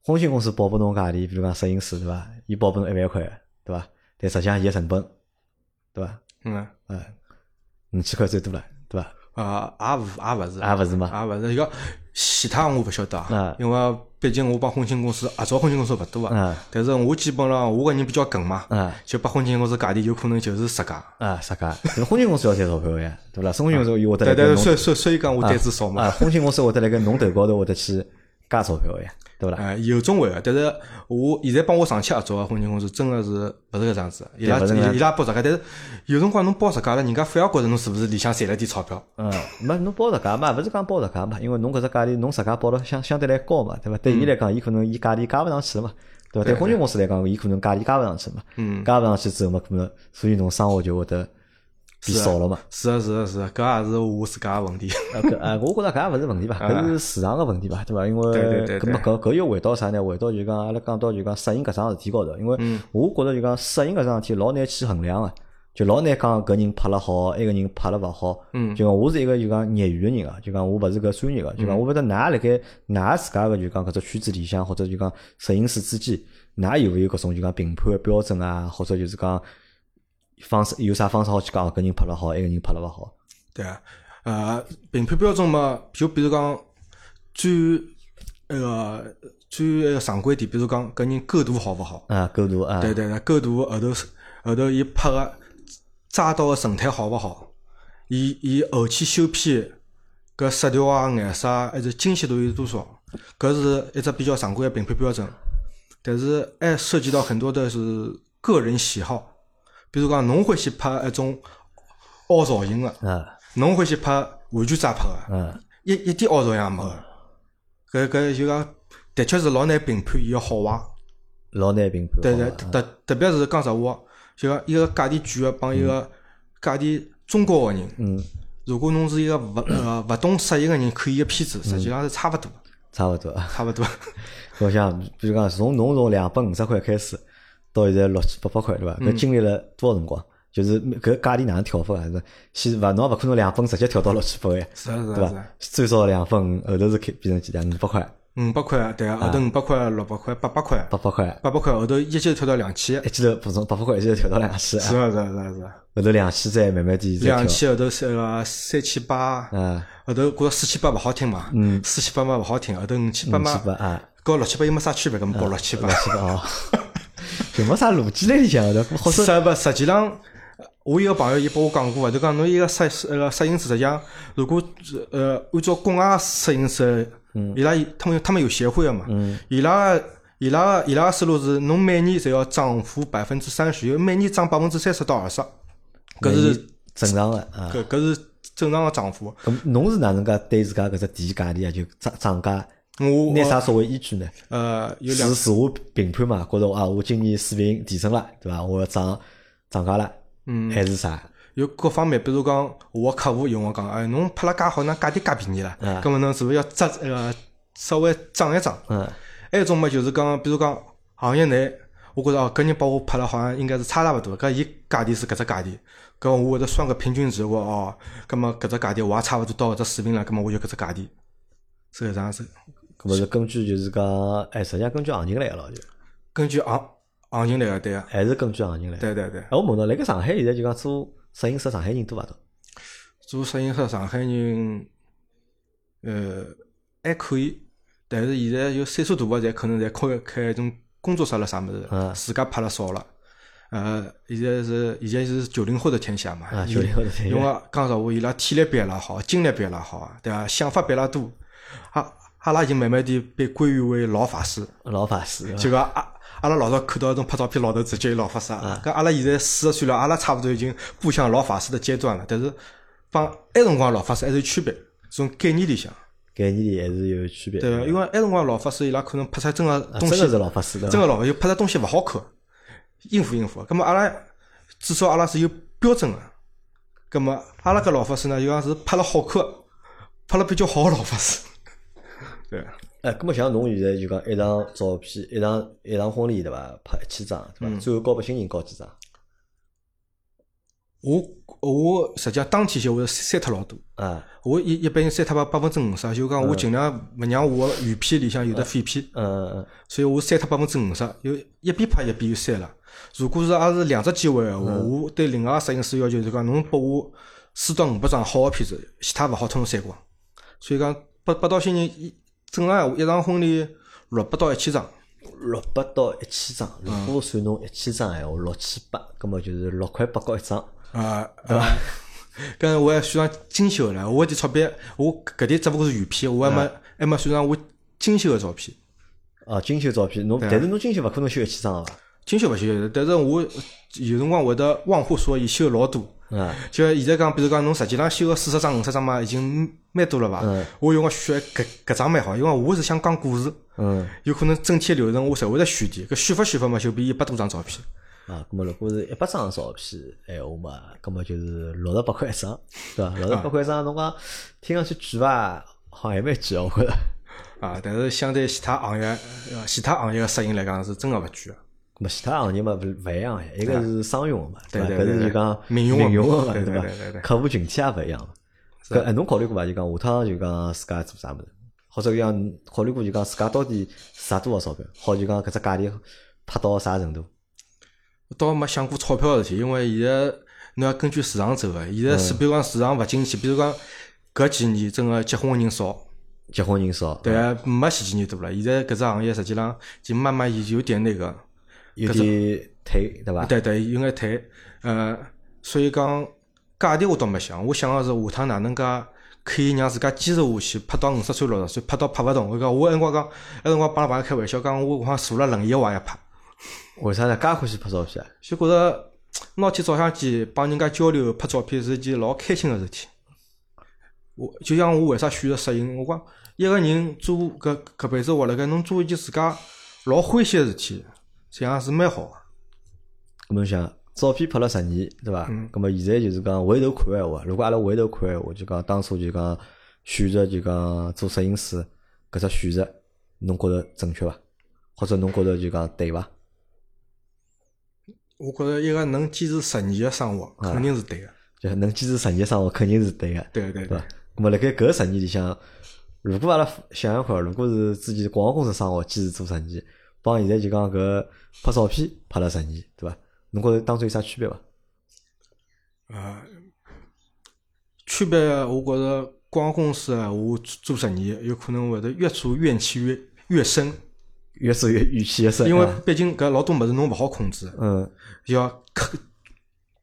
婚庆公司报拨侬价钿，比如讲摄影师对伐？伊报拨侬一万块，对伐？但实际上伊个成本，对伐？嗯哎，五千块最多了，对伐？啊也勿也勿是也勿是嘛，也勿是，伊个其他我勿晓得啊啊，因为毕竟我帮婚庆公司合作婚庆公司勿多啊啊，但是我基本上我个人比较梗嘛，啊就帮婚庆公司价钿有可能就是十家。啊，啥价？但是婚庆公司要赚钞票个呀，对伐？婚庆公司又会得对对，辣盖侬所以所以讲我单子少嘛。啊，婚庆公司会得来跟侬头高头会得去加钞票个呀，对勿啦？哎，有种会个，但是我现在帮我上期合作个婚庆公司真个是勿是搿样子，伊拉伊拉包实价，但是有辰光侬包实价了，人家反而觉着侬是勿是里向赚了点钞票。嗯，没侬报实价嘛，勿是讲报实价嘛，因为侬搿只价钿侬实价报了相相对来高嘛，对伐？对伊来讲，伊可能伊价钿加勿上去了嘛，对伐？对婚庆公司来讲，伊可能价钿加勿上去嘛，嗯，加勿上去之后嘛，可能所以侬生活就会得变少了嘛。是啊是啊是啊，搿也是我自家个问题。呃，搿呃，我觉着搿也勿是问题吧，搿是市场个问题吧，对伐？因为搿么搿搿又回到啥呢？回到就讲阿拉讲到就讲适应搿桩事体高头，因为嗯我觉着就讲适应搿桩事体老难去衡量个，就老难讲搿人拍了好，埃个人拍了勿好。嗯就讲我是一个就讲业余个人啊，就讲我勿是搿专业个，就讲我勿晓得㑚辣盖㑚自家个就讲搿只圈子里向，或者就讲摄影师之间，㑚有勿有搿种就讲评判个标准啊，或者就是讲方式有啥方式好去讲搿人拍了好，埃个人拍了勿好？对啊，呃，评判标准嘛，就比如讲最那个最那个常规点，比如讲搿人构图好勿好？啊，构图啊，对对对，构图后头是后头伊拍个抓到个神态好勿好？伊伊后期修片搿色调啊、颜色啊，还是精细度有多少？搿是一只比较常规个评判标准。但是还涉及到很多的是个人喜好，比如讲侬欢喜拍一种凹造型个，啊，侬欢喜拍完全抓拍个，嗯。一一点凹造型也没个。搿搿就讲，的确是老难评判伊个好坏。老难评判。对对，特特别是讲实话，就讲一个价钿贵个帮一个价钿中高个人，嗯，如果侬是一个勿呃勿懂摄影个人看伊个片子，实际上是差勿多，差勿多。差勿多。我想，比如讲，从侬从两百五十块开始，到现在六七八百块，对伐？搿经历了多少辰光？就是搿价钿哪能跳法啊？是先勿侬勿可能两分直接跳到六七百个，是啊是对伐？最少两分，后头是开变成几两五百块、五百块，对啊，后头五百块、六百块、八百块，八百块，八百块后头一记头跳到两千。一，记头不从八百块一记头跳到两千，是啊是啊是啊是啊，后头两千再慢慢点。两千后头是个三千八，啊，后头觉着四千八勿好听嘛，嗯。四千八嘛勿好听，后头五千八五嘛千八啊，跟六千八又没啥区别，搿么报六千八。六。千八哦，就没啥逻辑在里向的，好说实不实际上，我一个朋友伊帮我讲过，就讲侬一个摄呃个摄影师，实际上如果呃按照国外摄影师，伊拉有他们他们有协会个嘛，伊拉伊拉伊拉个思路是侬每年侪要涨幅百分之三十，有每年涨百分之三十到二十，搿是正常的啊。搿搿是正常的涨幅。咁侬是哪能介对自家搿只店价钿啊？就涨涨价，我拿啥作为依据呢？呃有两是自我评判嘛？觉着啊，我今年水平提升了，对伐？我要涨涨价了，嗯还是啥？有各方面，比如讲我客户有我讲，哎，侬拍了介好，那价钿介便宜了，嗯葛末侬是勿是要涨呃稍微涨一涨？嗯还有种嘛，就是讲，比如讲行业内，我觉着哦，搿人帮我拍了好像应该是差差勿多，搿伊价钿是搿只价钿，搿我会得算个平均值，我哦，葛末搿只价钿我也差勿多到搿只水平了，葛末我就搿只价钿，是搿样子。搿么是根据就是讲，哎，实际上根据行情来个咯，就根据行行情来个，对个，还是根据行情来。对对对哎，。我问到，辣盖上海现在就讲做摄影师，上海人多勿多？做摄影师，上海人，呃，还可以，但是现在有岁数大个，侪可能侪开开一种工作室了啥物事嗯，自家拍了少了。呃，现在是现在是九零后的天下嘛，啊伊90后的天下因为讲实话，伊拉体力比阿拉好，精力比阿拉好，对伐？想法比阿拉多，阿阿拉已经慢慢地被归于为老法师。老法师，就讲阿阿拉老早看到一种拍照片老头子就有老法师啊，搿阿拉现在四十岁了，阿拉差勿多已经步向老法师的阶段了。但是帮埃辰光老法师还是有区别，这种概念里向，概念里还是有区别。对伐？因为埃辰光老法师伊拉可能拍出真个啊东西，真个是老法师的真个老法师拍出东西勿好看，应付应付。葛么阿拉至少阿拉是有标准个。葛么阿拉搿老法师呢，就讲是拍了好看，拍了比较好个老法师。对，哎，咁么像侬现在就讲一张照片，一场一场婚礼对伐？拍一千张对伐？最后交拨新人交几张？我我实际上当天就会删脱老多。啊，我一一般性删脱百百分之五十，就讲我尽量勿让我个原片里向有的废片，嗯嗯所以我删脱百分之五十，有一边拍一边又删了。如果是也是两只机会个闲话，我对另外个摄影师要求是讲，侬拨我四到五百张好个片子，其他勿好统统删光。所以讲，拨拨到新人一正常闲话，一场婚礼六百到一千张，六百到一千张，如果算侬一千张闲话，六千八，葛么就是六块八角一张。啊，对伐？搿我还算上精修了，我点钞票，我搿点只不过是原片，我还没还没算上我精修个照片。啊，精修照片，侬但是侬精修勿可能修一千张个伐？精修勿修，但是我有辰光会得忘乎所以修老多。啊，就现在讲，比如讲侬实际上修个四十张、五十张嘛，已经蛮多了伐？嗯我有辰光选搿搿张蛮好，因为我是想讲故事，嗯，有可能整体流程我侪会得选点，搿选法选法嘛，就比一百多张照片。啊，咁么如果是一百张照片闲话嘛，咁么就是六十八块一张，对伐？六十八块一张，侬讲听上去贵伐？好像也蛮贵哦，我觉着。啊，但是相对其他行业，呃其他行业个摄影来讲是真个勿贵个。咁么其他行业嘛，勿勿一样呀，一个是商用个嘛，对伐？搿是就讲民用用个嘛，对对伐对对对？客户群体也勿一样嘛。搿哎，侬考虑过伐？就讲下趟就讲自家做啥物事，或者讲考虑过就讲自家到底赚多少钞票，好就讲搿只价钿拍到啥程度？倒没想过钞票个事体，因为现在侬要根据市场走个。现在是比如讲市场勿景气，比如讲搿几年真个结婚个人少，结婚人少，对啊，没前几年多了。现在搿只行业实际上就慢慢有点那个，有点退，对伐？对对，有眼退。呃，所以讲价钿我倒没想，我想个是下趟哪能介可以让自家坚持下去，拍到五十岁、六十岁，拍到拍勿动。我讲我那辰光讲，那辰光帮朋友开玩笑讲，我好像坐了轮椅我也要拍。为啥呢？介欢喜拍照片啊？就觉着拿起照相机帮人家交流拍照片是一件老开心个事体。我就像我为啥选择摄影，我讲一个人做搿搿辈子活辣盖，侬做一件自家老欢喜个事体，这样是蛮好个。咁侬想，照片拍了十年，对伐？嗯咁么现在就是讲回头看闲话，如果阿拉回头看闲话，就讲当初就讲选择就讲做摄影师搿只选择，侬觉着正确伐？或者侬觉着就讲对伐？我觉着一个能坚持十年个生活，肯定是对个。就能坚持十年生活，肯定是对个，对对对伐？咁么辣盖搿十年里向，如果阿拉想想看，如果是之前广告公司生活坚持做十年，帮现在就讲搿拍照片拍了十年，对伐？侬觉着当中有啥区别伐？呃，区别我觉着广告公司啊，我做做十年，有可能会得越做怨气越越深，越做越怨气越深，因为啊毕竟搿老多物事侬勿好控制。嗯要客，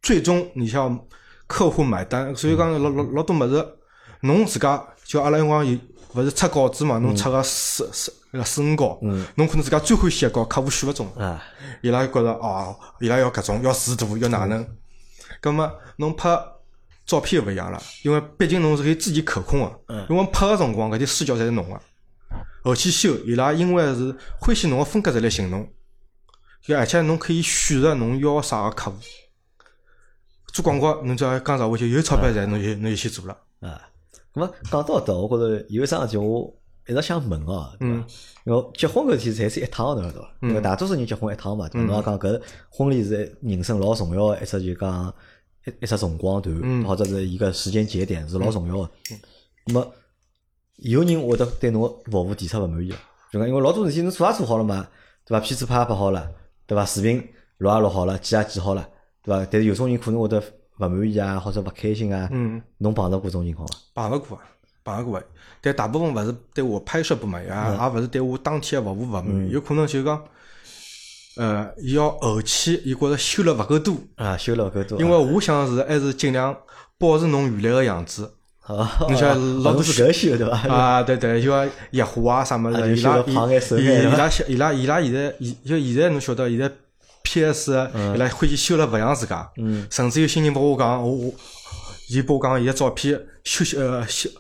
最终你像客户买单，所以讲老老老多物事，侬自家就阿拉辰光有勿是出稿子嘛，侬出个四四那个四五稿，嗯侬可能自家最欢喜个稿，客户选勿中，啊，伊拉觉着哦，伊拉要搿种要视图要哪能，葛末侬拍照片勿一样了，因为毕竟侬是可以自己可控个，嗯因为拍个辰光搿点视角侪是侬个，后期修伊拉因为是欢喜侬个风格才来寻侬。就而且侬可以选择侬要啥个客户。做广告，侬只要讲实话，就有钞票赚，侬就侬就去做了。啊，咁么讲到搿，我觉着有一桩事体我一直想问哦，对？因为结婚搿事体侪是一趟侬晓得伐？因为大多数人结婚一趟嘛，对伐？侬也讲搿婚礼是人生老重要个一只就讲一一只辰光段，嗯或者是一个时间节点是老重要个。那么有人会得对侬个服务提出勿满意个，就讲因为老多事体侬做也做好了嘛，对伐？片子拍也拍好了，对伐？视频录也录好了，剪也剪好了，对伐？但是有种人可能会得勿满意啊，或者勿开心啊，嗯，侬碰到过这种情况伐？碰着过啊，碰着过啊。但大部分勿是对我拍摄不满意啊，也勿是对我当天个服务勿满意，有可能就讲，呃，伊要后期伊觉着修了勿够多，啊，修了勿够多啊，因为我想是还是尽量保持侬原来个样子。啊，你像 老多侬是搿修对伐？啊，对对，就要液化啊啥么子，啊就修伊拉伊拉伊拉伊拉现在，伊就现在侬晓得，现在 P.S. 伊拉欢喜修了勿像自家，嗯甚至有新人帮我讲，我我，伊帮我讲伊个照片修修呃修，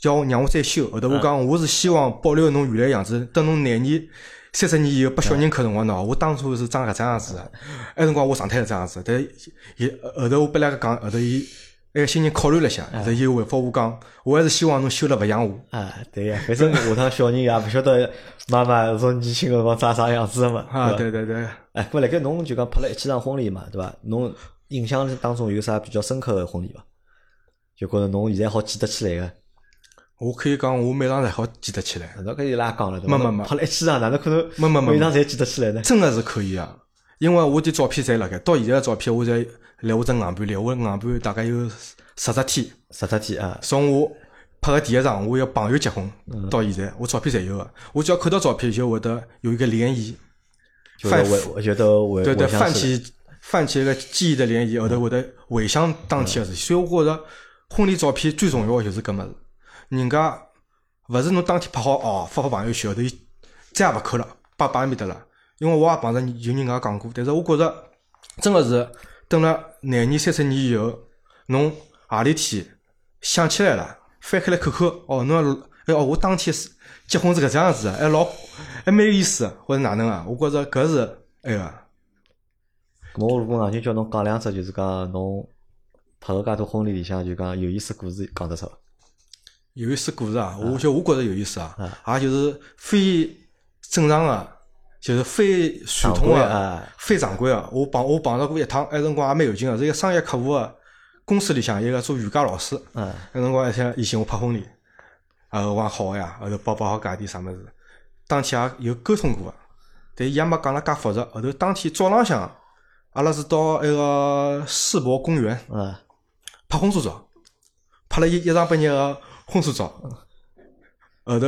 叫我让我再修，后头我讲我是希望保留侬原来样子，等侬廿年。三十年以后拨小人看辰光喏，我当初是长搿张样子的，埃辰光我状态是这样子，但伊后头我拨伊拉讲，后头伊那个新人考虑了一下，后头伊又回复我讲，我还是希望侬修了勿像我。啊，对呀，反正下趟小人也勿晓得妈妈从年轻个辰光长啥样子个嘛，啊，对？对对对，哎，搿辣盖侬就讲拍了一千场婚礼嘛，对伐？侬印象当中有啥比较深刻个婚礼伐？就觉着侬现在好记得起来个，我可以讲我每场侪好记得起来，侬搿伊拉讲了？没没没拍了一千场，哪能可能没没没每场侪记得起来呢？真个是可以啊。因为我的照片侪辣盖，到现在个照片我侪辣我只硬盘里，我硬盘大概有十十天。十只天啊，从我拍个第一场，我一个朋友结婚到现在，我照片侪有个。我只要看到照片，就会得有一个涟漪，就泛是回，觉得回对对，泛起泛起一个记忆的涟漪，后头会得回想当天个事体。所以我觉着婚礼照片最重要个就是搿物事。人家勿是侬当天拍好哦，发发朋友圈，后头伊再也勿扣了，摆摆埃面搭了。因为我也碰着有人搿样讲过，但是我觉着真个是等了廿年、三十年以后，侬何里天想起来了，翻开来看看，哦，侬要哎哦，我当天是结婚是搿只样子的，还老还蛮有意思，或者哪能啊？我觉着搿是哎个。我如果硬劲叫侬讲两只，就是讲侬拍个介多婚礼里向，就讲有意思故事讲得出伐？有意思故事啊，我就我觉着有意思啊，也就是非正常个，就是非传统常规个啊，非常规个。我碰我碰到过一趟，埃辰光也蛮有劲个，是一个商业客户个公司里向一个做瑜伽老师，嗯，埃辰光一天伊寻我拍婚礼，啊，我讲好个呀，后头包包好价钿啥物事，当天也有沟通过个，但伊也没讲了介复杂。后头当天早浪向，阿拉是到埃个世博公园嗯，拍婚纱照，拍了一一上半日个婚纱照，后头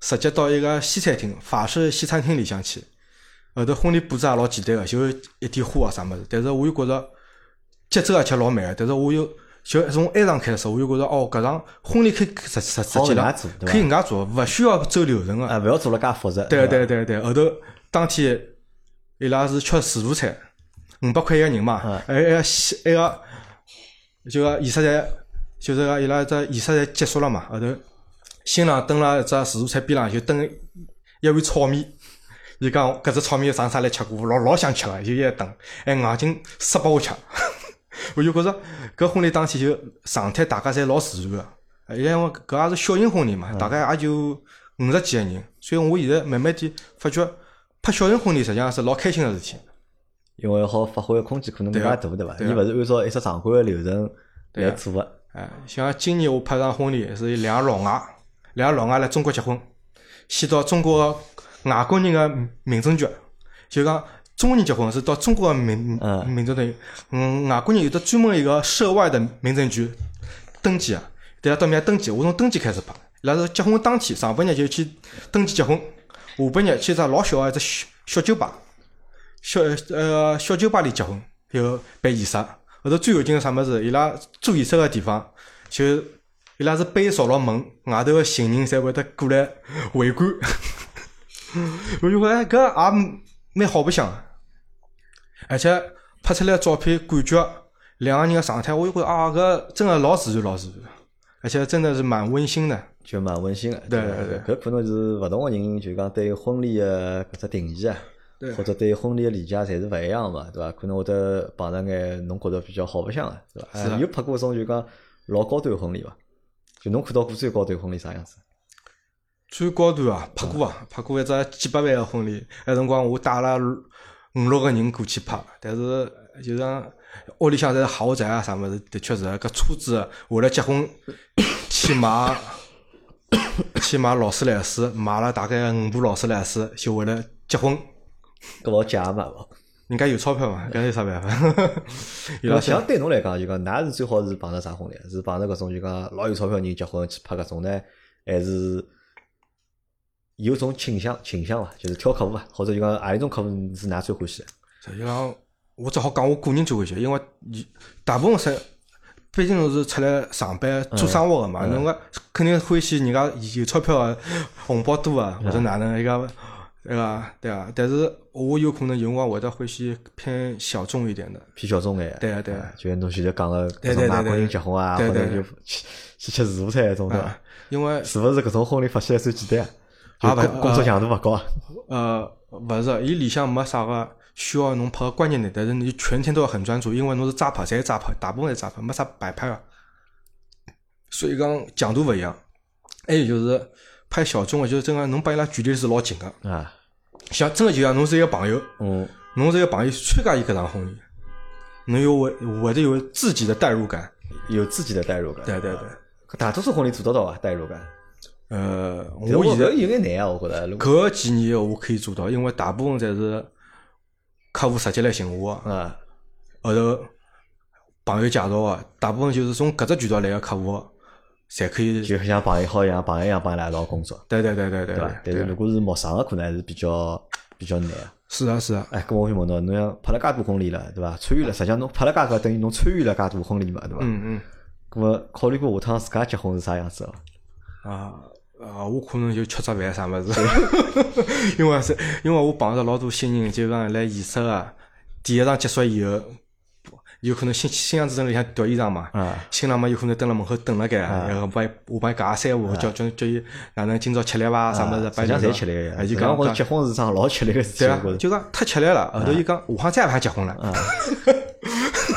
直接到一个西餐厅法式西餐厅里向去，后头婚礼布置也老简单个，就一点花啊啥物事，但是我又觉着节奏而且老慢个，但是我又就从埃场开始，我又觉着哦，搿场婚礼可以实实实好际了可以搿能介做，勿需要走流程个。啊，勿要做了介复杂。对伐对对对，后头当天伊拉是吃自助餐，五百块一个人嘛，还还个西埃个就个仪式餐，就是讲伊拉只仪式侪结束了嘛，后头新郎蹲辣一只自助餐边浪就蹲一碗炒面。伊讲搿只炒面上啥来吃过，老老想吃个，就一直等，还硬劲塞拨我吃。我就觉着搿婚礼当天就状态大家侪老自然个，呃因为搿也是小型婚礼嘛，大概也就五十几个人，所以我现在慢慢地发觉拍小型婚礼实际上是老开心个事体。因为好发挥个空间可能更加大，对伐？伊勿是按照一只常规个流程来做个。哎，像今年我拍场婚礼是两个老外，两个老外来中国结婚，先到中国个外国人的民政局，就讲中国人结婚是到中国的民嗯民政局，嗯，外国人有的专门一个涉外的民政局登记啊，对啊到面登记，我从登记开始拍，伊拉是结婚当天上半日就去登记结婚，下半日去只老小个一只小小酒吧，小呃小酒吧里结婚，有办仪式。后头最有劲个啥物事？伊拉做仪式个地方，就伊拉是杯扫了门，外头个行人侪会得过来围观。我就觉着搿也蛮好白相个，而且拍出来照片感觉两个人个状态，我就觉着啊，搿真个老自然老自然，而且真的是蛮温馨的。就蛮温馨个，对对对搿可能是勿同个人，就讲对婚礼个搿只定义啊，对或者对婚礼个理解，侪是勿一样嘛，对伐？可能会得碰着眼侬觉着比较好白相个，对伐？哎有拍过种就讲老高端婚礼伐？就侬看到过最高端婚礼啥样子？最高端啊，拍过啊，拍过一只几百万个婚礼。那辰光我带了五六个人过去拍，但是就像屋里向侪是豪宅啊啥物事，的确是搿车子为了结婚去买去买劳斯莱斯，买了大概五部劳斯莱斯，就为了结婚。搿勿好假嘛勿？人家有钞票嘛，搿有啥办法？伊拉那像对侬来讲，就讲㑚是最好是碰着啥婚礼？是碰着搿种就讲老有钞票人结婚去拍搿种呢，还是有种倾向倾向伐？就是挑客户伐？或者就讲何里种客户是㑚最欢喜的？实际上，我只好讲我个人最欢喜，因为你大部分是，毕竟侬是出来上班做生活个嘛，侬个肯定欢喜人家有钞票个，红包多啊，或者哪能一个，对伐？对啊。但是我有可能有辰光会得欢喜偏小众一点的，偏小众眼，对啊对啊，就侬前头讲个搿对对对种外国人对结婚啊，或者就去 去吃自助餐那种对伐啊？，因为是勿是搿种婚礼发起来算简单啊？就啊勿工工作强度勿高啊？呃，勿是，伊里向没啥个需要侬拍个关键点，但是你全天都要很专注，因为侬是抓拍，侪是扎拍，大部分侪抓拍，没啥摆拍个。所以讲强度勿一样。还有就是拍小众个，就是真个侬帮伊拉距离是老近个，啊，像真个就像侬是一个朋友，嗯，侬是一个朋友参加伊搿场婚礼，侬有会会得有自己的代入感。有自己的代入感。对对对。大多数婚礼做得到啊，代入感。呃，我现在有眼难啊，我觉得。搿几年我可以做到，因为大部分侪是客户直接来寻我个。啊，后头朋友介绍个，大部分就是从搿只渠道来个客户，侪可以。就像朋友好一样，朋友一样帮伊拉一道工作，对对对对对对伐？但是如果是陌生个，可能还是比较比较难啊。是啊是啊，哎，搿我就问侬，侬像拍了介多婚礼了，对伐？参与了，实际上侬拍了介多，等于侬参与了介多婚礼嘛，对伐？嗯嗯咁么考虑过下趟自家结婚是啥样子哦？啊啊，我可能就吃只饭啥物事，因为是因为我碰着老多新人，就讲来仪式啊第一场结束以后，有可能新新娘子正里向调衣裳嘛，啊新郎嘛有可能蹲辣门口等辣盖，然后帮伊我帮伊讲三胡，叫叫叫伊哪能今朝吃力伐？啥物事？实际上侪吃力个呀。实际上我结婚是桩老吃力个事体。就讲太吃力了。后头伊讲下趟再勿想结婚了，啊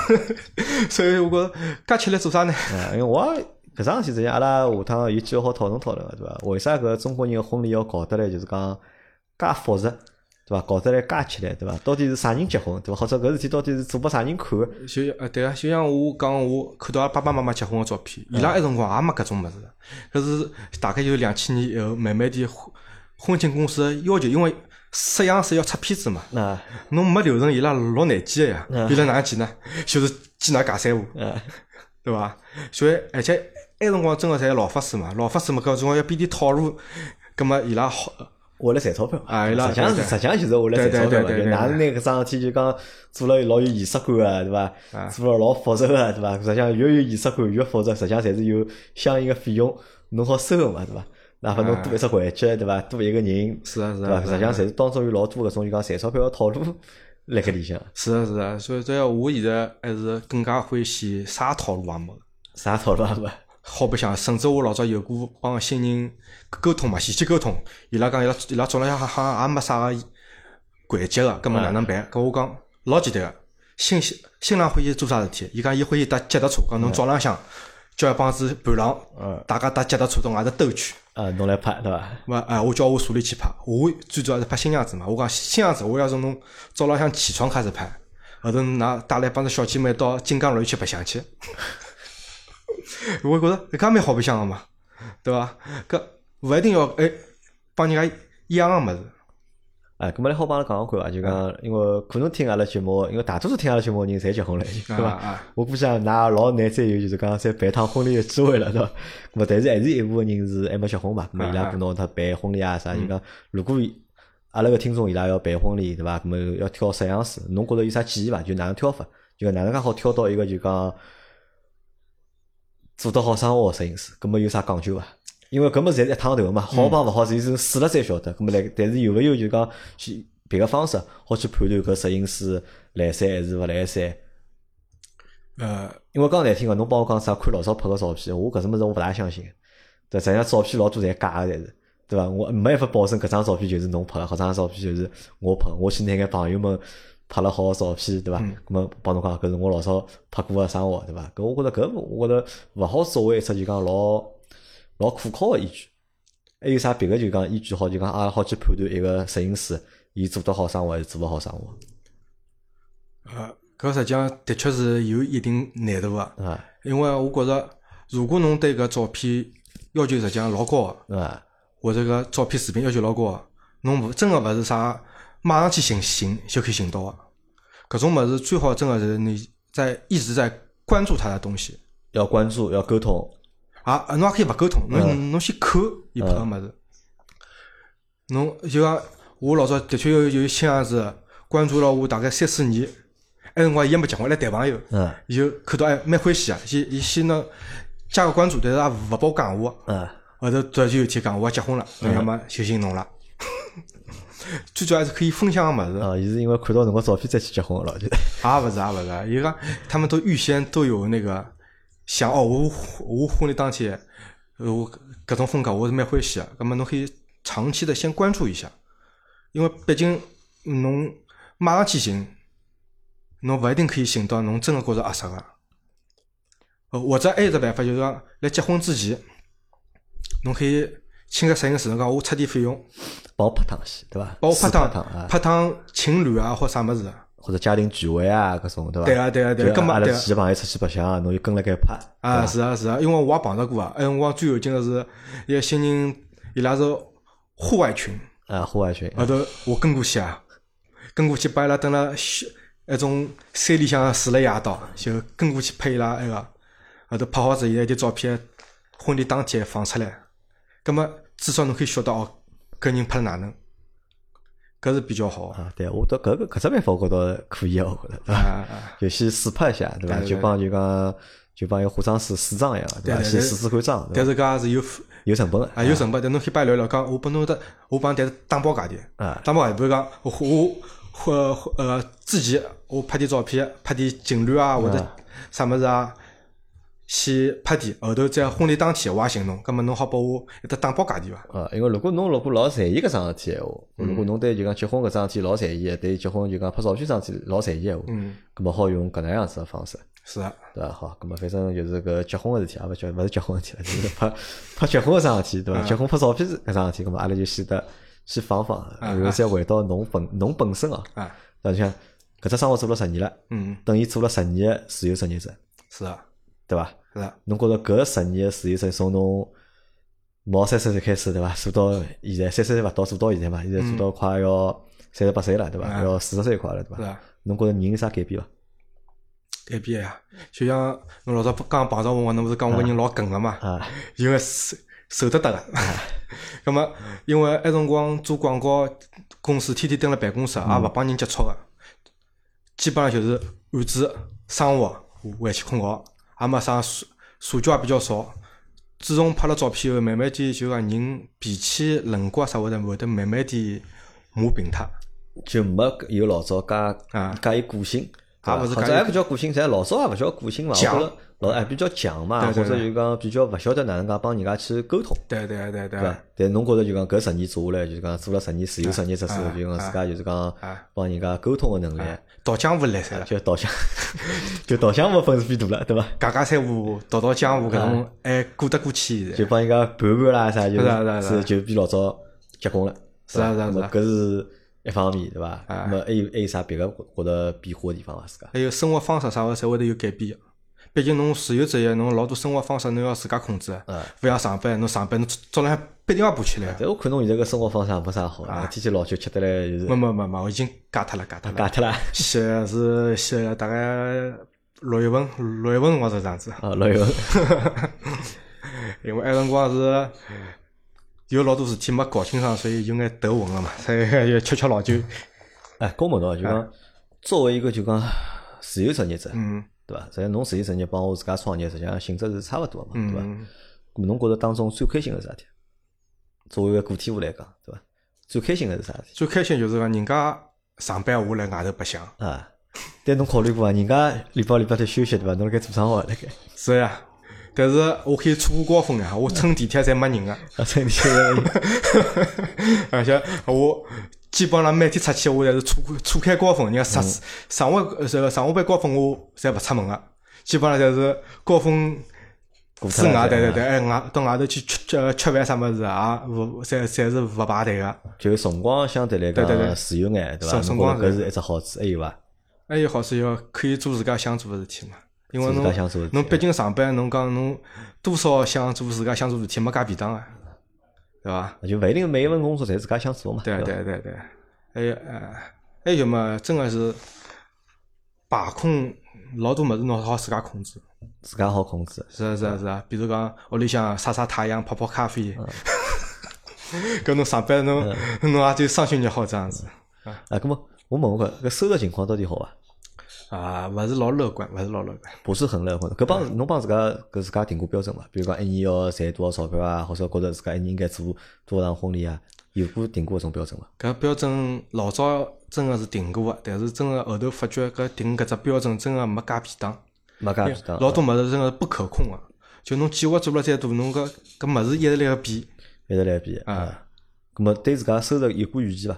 所以我觉着介吃力做啥呢？啊，因为我搿桩事体，阿拉下趟有机会好讨论讨论个，对伐？为啥搿中国人个婚礼要搞得来就是讲介复杂，对伐？搞得来介起来，对伐？到底是啥人结婚，对伐？或者搿事体到底是做拨啥人看个？就呃对啊，就像我讲，我看到阿拉爸爸妈妈结婚个照片，伊拉埃辰光也没搿种物事，搿是大概就两千年以后慢慢地婚婚庆公司的要求，因为摄像师要出片子嘛，那侬没流程，伊拉老难记个呀。伊拉哪能记呢？就是记㑚尬三胡，呃 对伐？所以而且埃辰光真个侪老法师嘛，老法师嘛，搿辰光要编点套路，葛末伊拉好。为了赚钞票实际上是对对实际上就是为了赚钞票嘛，就拿搿桩事体就讲做了老有仪式感个，对伐？啊做了老复杂个，对伐？实际上越有仪式感越复杂，实际上侪是有相应个费用侬好收个嘛，对伐？哪怕侬多一只环节，对伐？多一个人，是啊是？啊，实际上侪是当中有老多搿种就讲赚钞票个套路辣盖里向。是啊是啊，所以所以我现在还是更加欢喜啥套路也没。啥套路也没。好白相，甚至我老早有过帮新人沟通嘛，前期沟通，伊拉讲伊拉伊拉早浪向好像也没啥个环节个，葛末哪能办？搿我讲老简单个，新新新郎欢喜做啥事体？伊讲伊欢喜搭脚踏车，讲侬早浪向叫一帮子伴郎，大家搭脚踏车到外头兜一圈。啊，侬来拍对伐？勿哎，我叫我助理去拍，我最主要是拍新娘子嘛。我讲新娘子，我要从侬早浪向起床开始拍，后头㑚带来帮子小姐妹到金刚乐园去白相去。我觉着搿介蛮好白相个嘛，对伐？搿勿一定要哎帮人家一样个物事。哎，搿么来好帮阿拉讲讲看伐？就讲，因为可能听阿拉节目，因为大多数听阿拉节目个人侪结婚了，对伐？啊我估计啊，㑚老难再有就是讲再办趟婚礼个机会了，对伐？咾么，但是还是一部分人是还没结婚嘛，咾么伊拉可能他办婚礼啊啥，就讲如果阿拉个听众伊拉要办婚礼，对伐？咾么要挑摄影师，侬觉着有啥建议伐？就哪能挑法？就讲哪能介好挑到一个就讲做得好生活个摄影师？咾么有啥讲究伐？因为搿么侪是一趟头个嘛，好帮勿好就是试了才晓得。咾么来，但是有勿有就讲去别个方式好去判断搿摄影师来三还是勿来三？呃，因为刚难听个，侬帮我讲啥看老早拍个照片，我搿种物事我勿大相信。对，实际上照片老多侪假个，侪是，对伐？我没办法保证搿张照片就是侬拍个，搿张照片就是我拍的。我去拿眼朋友们拍了好个照片，对伐？嗯咁么帮侬讲，搿是我老早拍过个生活，对伐？搿我觉着搿我觉着勿好作为一只就讲老老可靠个依据。还有啥别个就讲依据好，就讲啊好去判断一个摄影师伊做得好生活还是做勿好生活呃，搿实际上的确是有一定难度个，啊因为我觉着，如果侬对搿照片要求实际上老高个，啊或者搿照片视频要求老高个，侬勿真个勿是啥马上去寻寻就可以寻到个。搿种物事最好真个是你在一直在关注他的东西，要关注要沟通啊，侬也可以勿沟通，侬侬先看伊拍个物事。侬就讲我老早的确有有新娘子关注了我大概三四年，埃辰光伊还没结婚，来谈朋友，嗯伊就看到哎蛮欢喜啊，伊伊先呢加个关注，但是也勿帮我讲话。嗯后头突然就有一天讲我要结婚了，那要么就寻侬了。最主要还是可以分享个物事，啊，伊是因为看到侬个照片再去结婚个咯，就也勿是也勿是，伊讲他们都预先都有那个想哦，我我婚礼当天，呃我搿种风格我是蛮欢喜个，葛么侬可以长期的先关注一下，因为毕竟侬马上去寻，侬勿一定可以寻到侬真个觉着合适个。呃，或者还有一只办法就是讲，辣结婚之前，侬可以请个摄影师，侬讲我出点费用，帮我拍趟戏，对伐？试帮我拍趟拍趟情侣啊或啥物事。或者家庭聚会啊，搿种对伐？对啊对啊对啊。就阿拉几个朋友出去白相，侬就跟辣盖拍啊，是啊是啊，因为我也碰到过啊，埃辰光最有劲个是，一个新人伊拉是户外群，啊，户外群。后头我跟过去啊，跟过去把伊拉等辣小一种山里向住了夜到，就跟过去拍伊拉埃个，后头拍好之后，伊啲照片婚礼当天放出来，葛么至少侬可以晓得哦，搿人拍了哪能，搿是比较好啊啊，对，我觉搿个搿只办法我觉着可以个，我觉着，对伐？啊啊。就先试拍一下，对伐？就帮就讲就帮一个化妆师试妆一样，对伐？先试试看妆，但是搿也是有有成本个啊有成本，但侬可以帮伊聊聊，讲我帮侬的，我帮但是打包价钿，啊打包价钿，比如讲我我呃之前我拍点照片，拍点情侣啊或者啥物事啊，先拍点，后头在婚礼当天我也寻侬，葛末侬好拨我一只打包价钿伐？啊，因为如果侬如果老在意搿桩事体闲话，如果侬对就讲结婚搿桩事体老在意，对结婚就讲拍照片桩事体老在意闲话，嗯，葛么好用搿能样子个方式，是啊，对伐？好，葛么反正就是搿结婚个事体，也勿叫勿是结婚个事体了，就是拍拍结婚个桩事体，对伐？结婚拍照片搿桩事体，葛么阿拉就先得先放放，然后再回到侬本侬本身哦，啊？就像搿只生活做了十年了，嗯，等于做了十年个自由职业者，是啊，对伐？是啊，侬觉着搿十年个自由职业从侬毛三十岁开始，对伐？做到现在三十岁勿到，做到现在嘛，现在做到快要三十八岁了，对伐？嗯要四十岁快了，对伐？侬觉着人有啥改变伐？改变呀，就像侬老早刚碰着我，侬勿是讲我人老梗个嘛，啊，因为瘦瘦得得个。葛么，因为埃辰光做广告公司，天天蹲辣办公室，也勿帮人接触个，基本上就是按子生活回去困觉，也没啥社社交也比较少。自从拍了照片后，慢慢点就讲人脾气、棱角啥会得会得慢慢点磨平脱。就没有老早介啊介有个性，也对伐勿是还勿叫个性，侪老早也勿叫个性嘛，我觉犟着老哎比较强嘛，或者就讲比较勿晓得哪能介帮人家去沟通。对对对对对伐？但侬觉着就讲搿十年做下来，就是讲做了十年自由职业者之后，啊就讲自家就是讲啊帮人家沟通个能力，倒江湖来塞了。就到江 就到江湖分是变大了，对伐？家家三胡、道道江湖搿种还过得过去。就帮人家盘盘啦啥，就是就比老早结棍了。是啊是啊是啊搿是一方面，对伐？啊那么还有还有啥别个觉得变化个地方伐？自家还有生活方式啥个侪会得有改变个。毕竟侬自由职业，侬老多生活方式侬要自家控制，嗯勿像上班，侬上班侬早早浪向八点也爬起来。但我看侬现在个生活方式也没啥好，啊天天老酒吃得来就是没没没没，我已经戒脱了，戒脱了。戒脱了 是是歇，大概六月份六月份辰光是这样子。啊，老有 因为埃辰光是有老多事体没搞清爽，所以有眼头昏了嘛，所以 要吃吃老酒。哎，跟我问侬就讲，作为一个就讲自由职业者，嗯对伐？实际上侬自由职业帮我自家创业，实际上性质是差勿多个嘛，对伐？侬觉着当中最开心个是啥事体？作为一个个体户来讲，对伐？最开心个是啥体？最开心就是讲人家上班我辣外头白相。啊，但侬考虑过伐？人家礼拜礼拜天休息，对伐？侬辣盖做生活辣盖？是呀，但是我可以错过高峰呀，我乘地铁侪没人个，啊，真的，而且我基本上每天出去我侪是错错开高峰。人家上上下呃这个上下班高峰我侪勿出门个，基本上侪是高峰之外，对对对，哎外到外头去吃呃吃饭啥物事啊，勿侪侪是勿排队个。就辰光相对来讲自由眼，对伐？辰辰光搿是一只好处，还有伐？还有好处要可以做自家想做个事体嘛，因为侬侬毕竟上班，侬讲侬多少想做自家想做的事体，没介便当啊，对伐？就勿一定每一份工作侪自家想做嘛，对伐？对对对，还有呃，还有嘛，真个是把控老多物事，侬好自家控制。自家好控制。是啊是啊是啊，比如讲屋里向晒晒太阳、泡泡咖啡，嗯 搿侬上班侬侬也就双休日好这样子啊，咁么我问我搿搿收入情况到底好伐？啊，勿是老乐观，勿是老乐观。不是很乐观。搿帮侬帮自家搿自家定过标准伐？比如讲一年要赚多少钞票啊，或者觉着自家一年应该做多少场婚礼啊，有过定过搿种标准伐？搿标准老早真个是定过个，但是真个后头发觉搿定搿只标准真个没介便当，没介便当，老多物事真个不可控个。就侬计划做了再多，侬搿搿物事一直辣个变。一直来变啊。咁么对自家收入有过预期伐？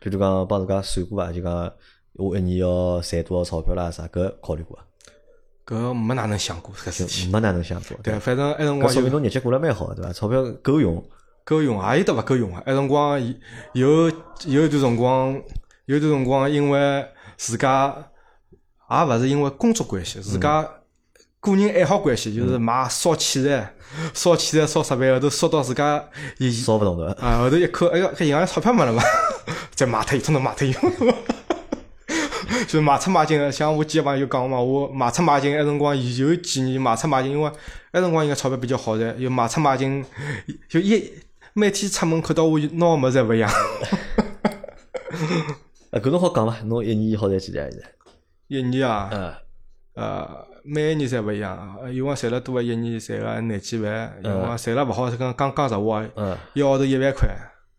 比如讲帮自家算过伐？就讲我一年要赚多少钞票啦啥，搿考虑过伐？搿没哪能想过搿事体。没哪能想过。对，反正埃辰光说明光有侬日脚过了蛮好的，对伐？钞票够用。够用，也有得勿够用啊。埃辰光有有一段辰光，有一段辰光，因为自家也勿是因为工作关系，自家个人爱好关系，就是买烧器材、烧器材、烧设备，后头烧到自家一烧勿动了？啊，后头一看，哎哟，搿银行钞票没了嘛，再卖脱一通头卖脱用。就是卖出买进，像我几个朋友讲嘛，我卖出买进，埃辰光有几年卖出买进，因为埃辰光应该钞票比较好赚，就卖出买进，就一每天出门看到我拿个物事侪勿一样。啊，搿侬好讲伐？侬一年好赚几钿现在？一年啊，嗯，呃，每一年侪勿一样啊，有光赚了多个一年赚个廿几万，有光赚了勿好是讲讲讲实话，嗯，一个号头一万块。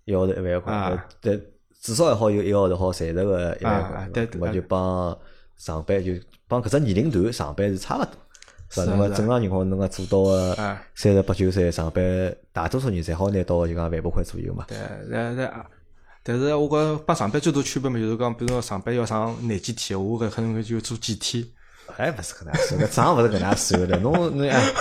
一个号头一万块啊，但至少还好有一个号头好赚着个一万块，啊对对伐？就帮上班就帮搿只年龄段上班是差勿多。是伐？那么正常情况，侬个做到个三十八九岁上班，大多数人侪好拿到就讲万把块左右嘛。对，但但，但是我觉帮上班最大区别嘛，就是讲，比如说上班要上廿几天，我搿可能就做几天。哎，勿是搿能样算，搿账勿是搿能样算的。侬侬哎，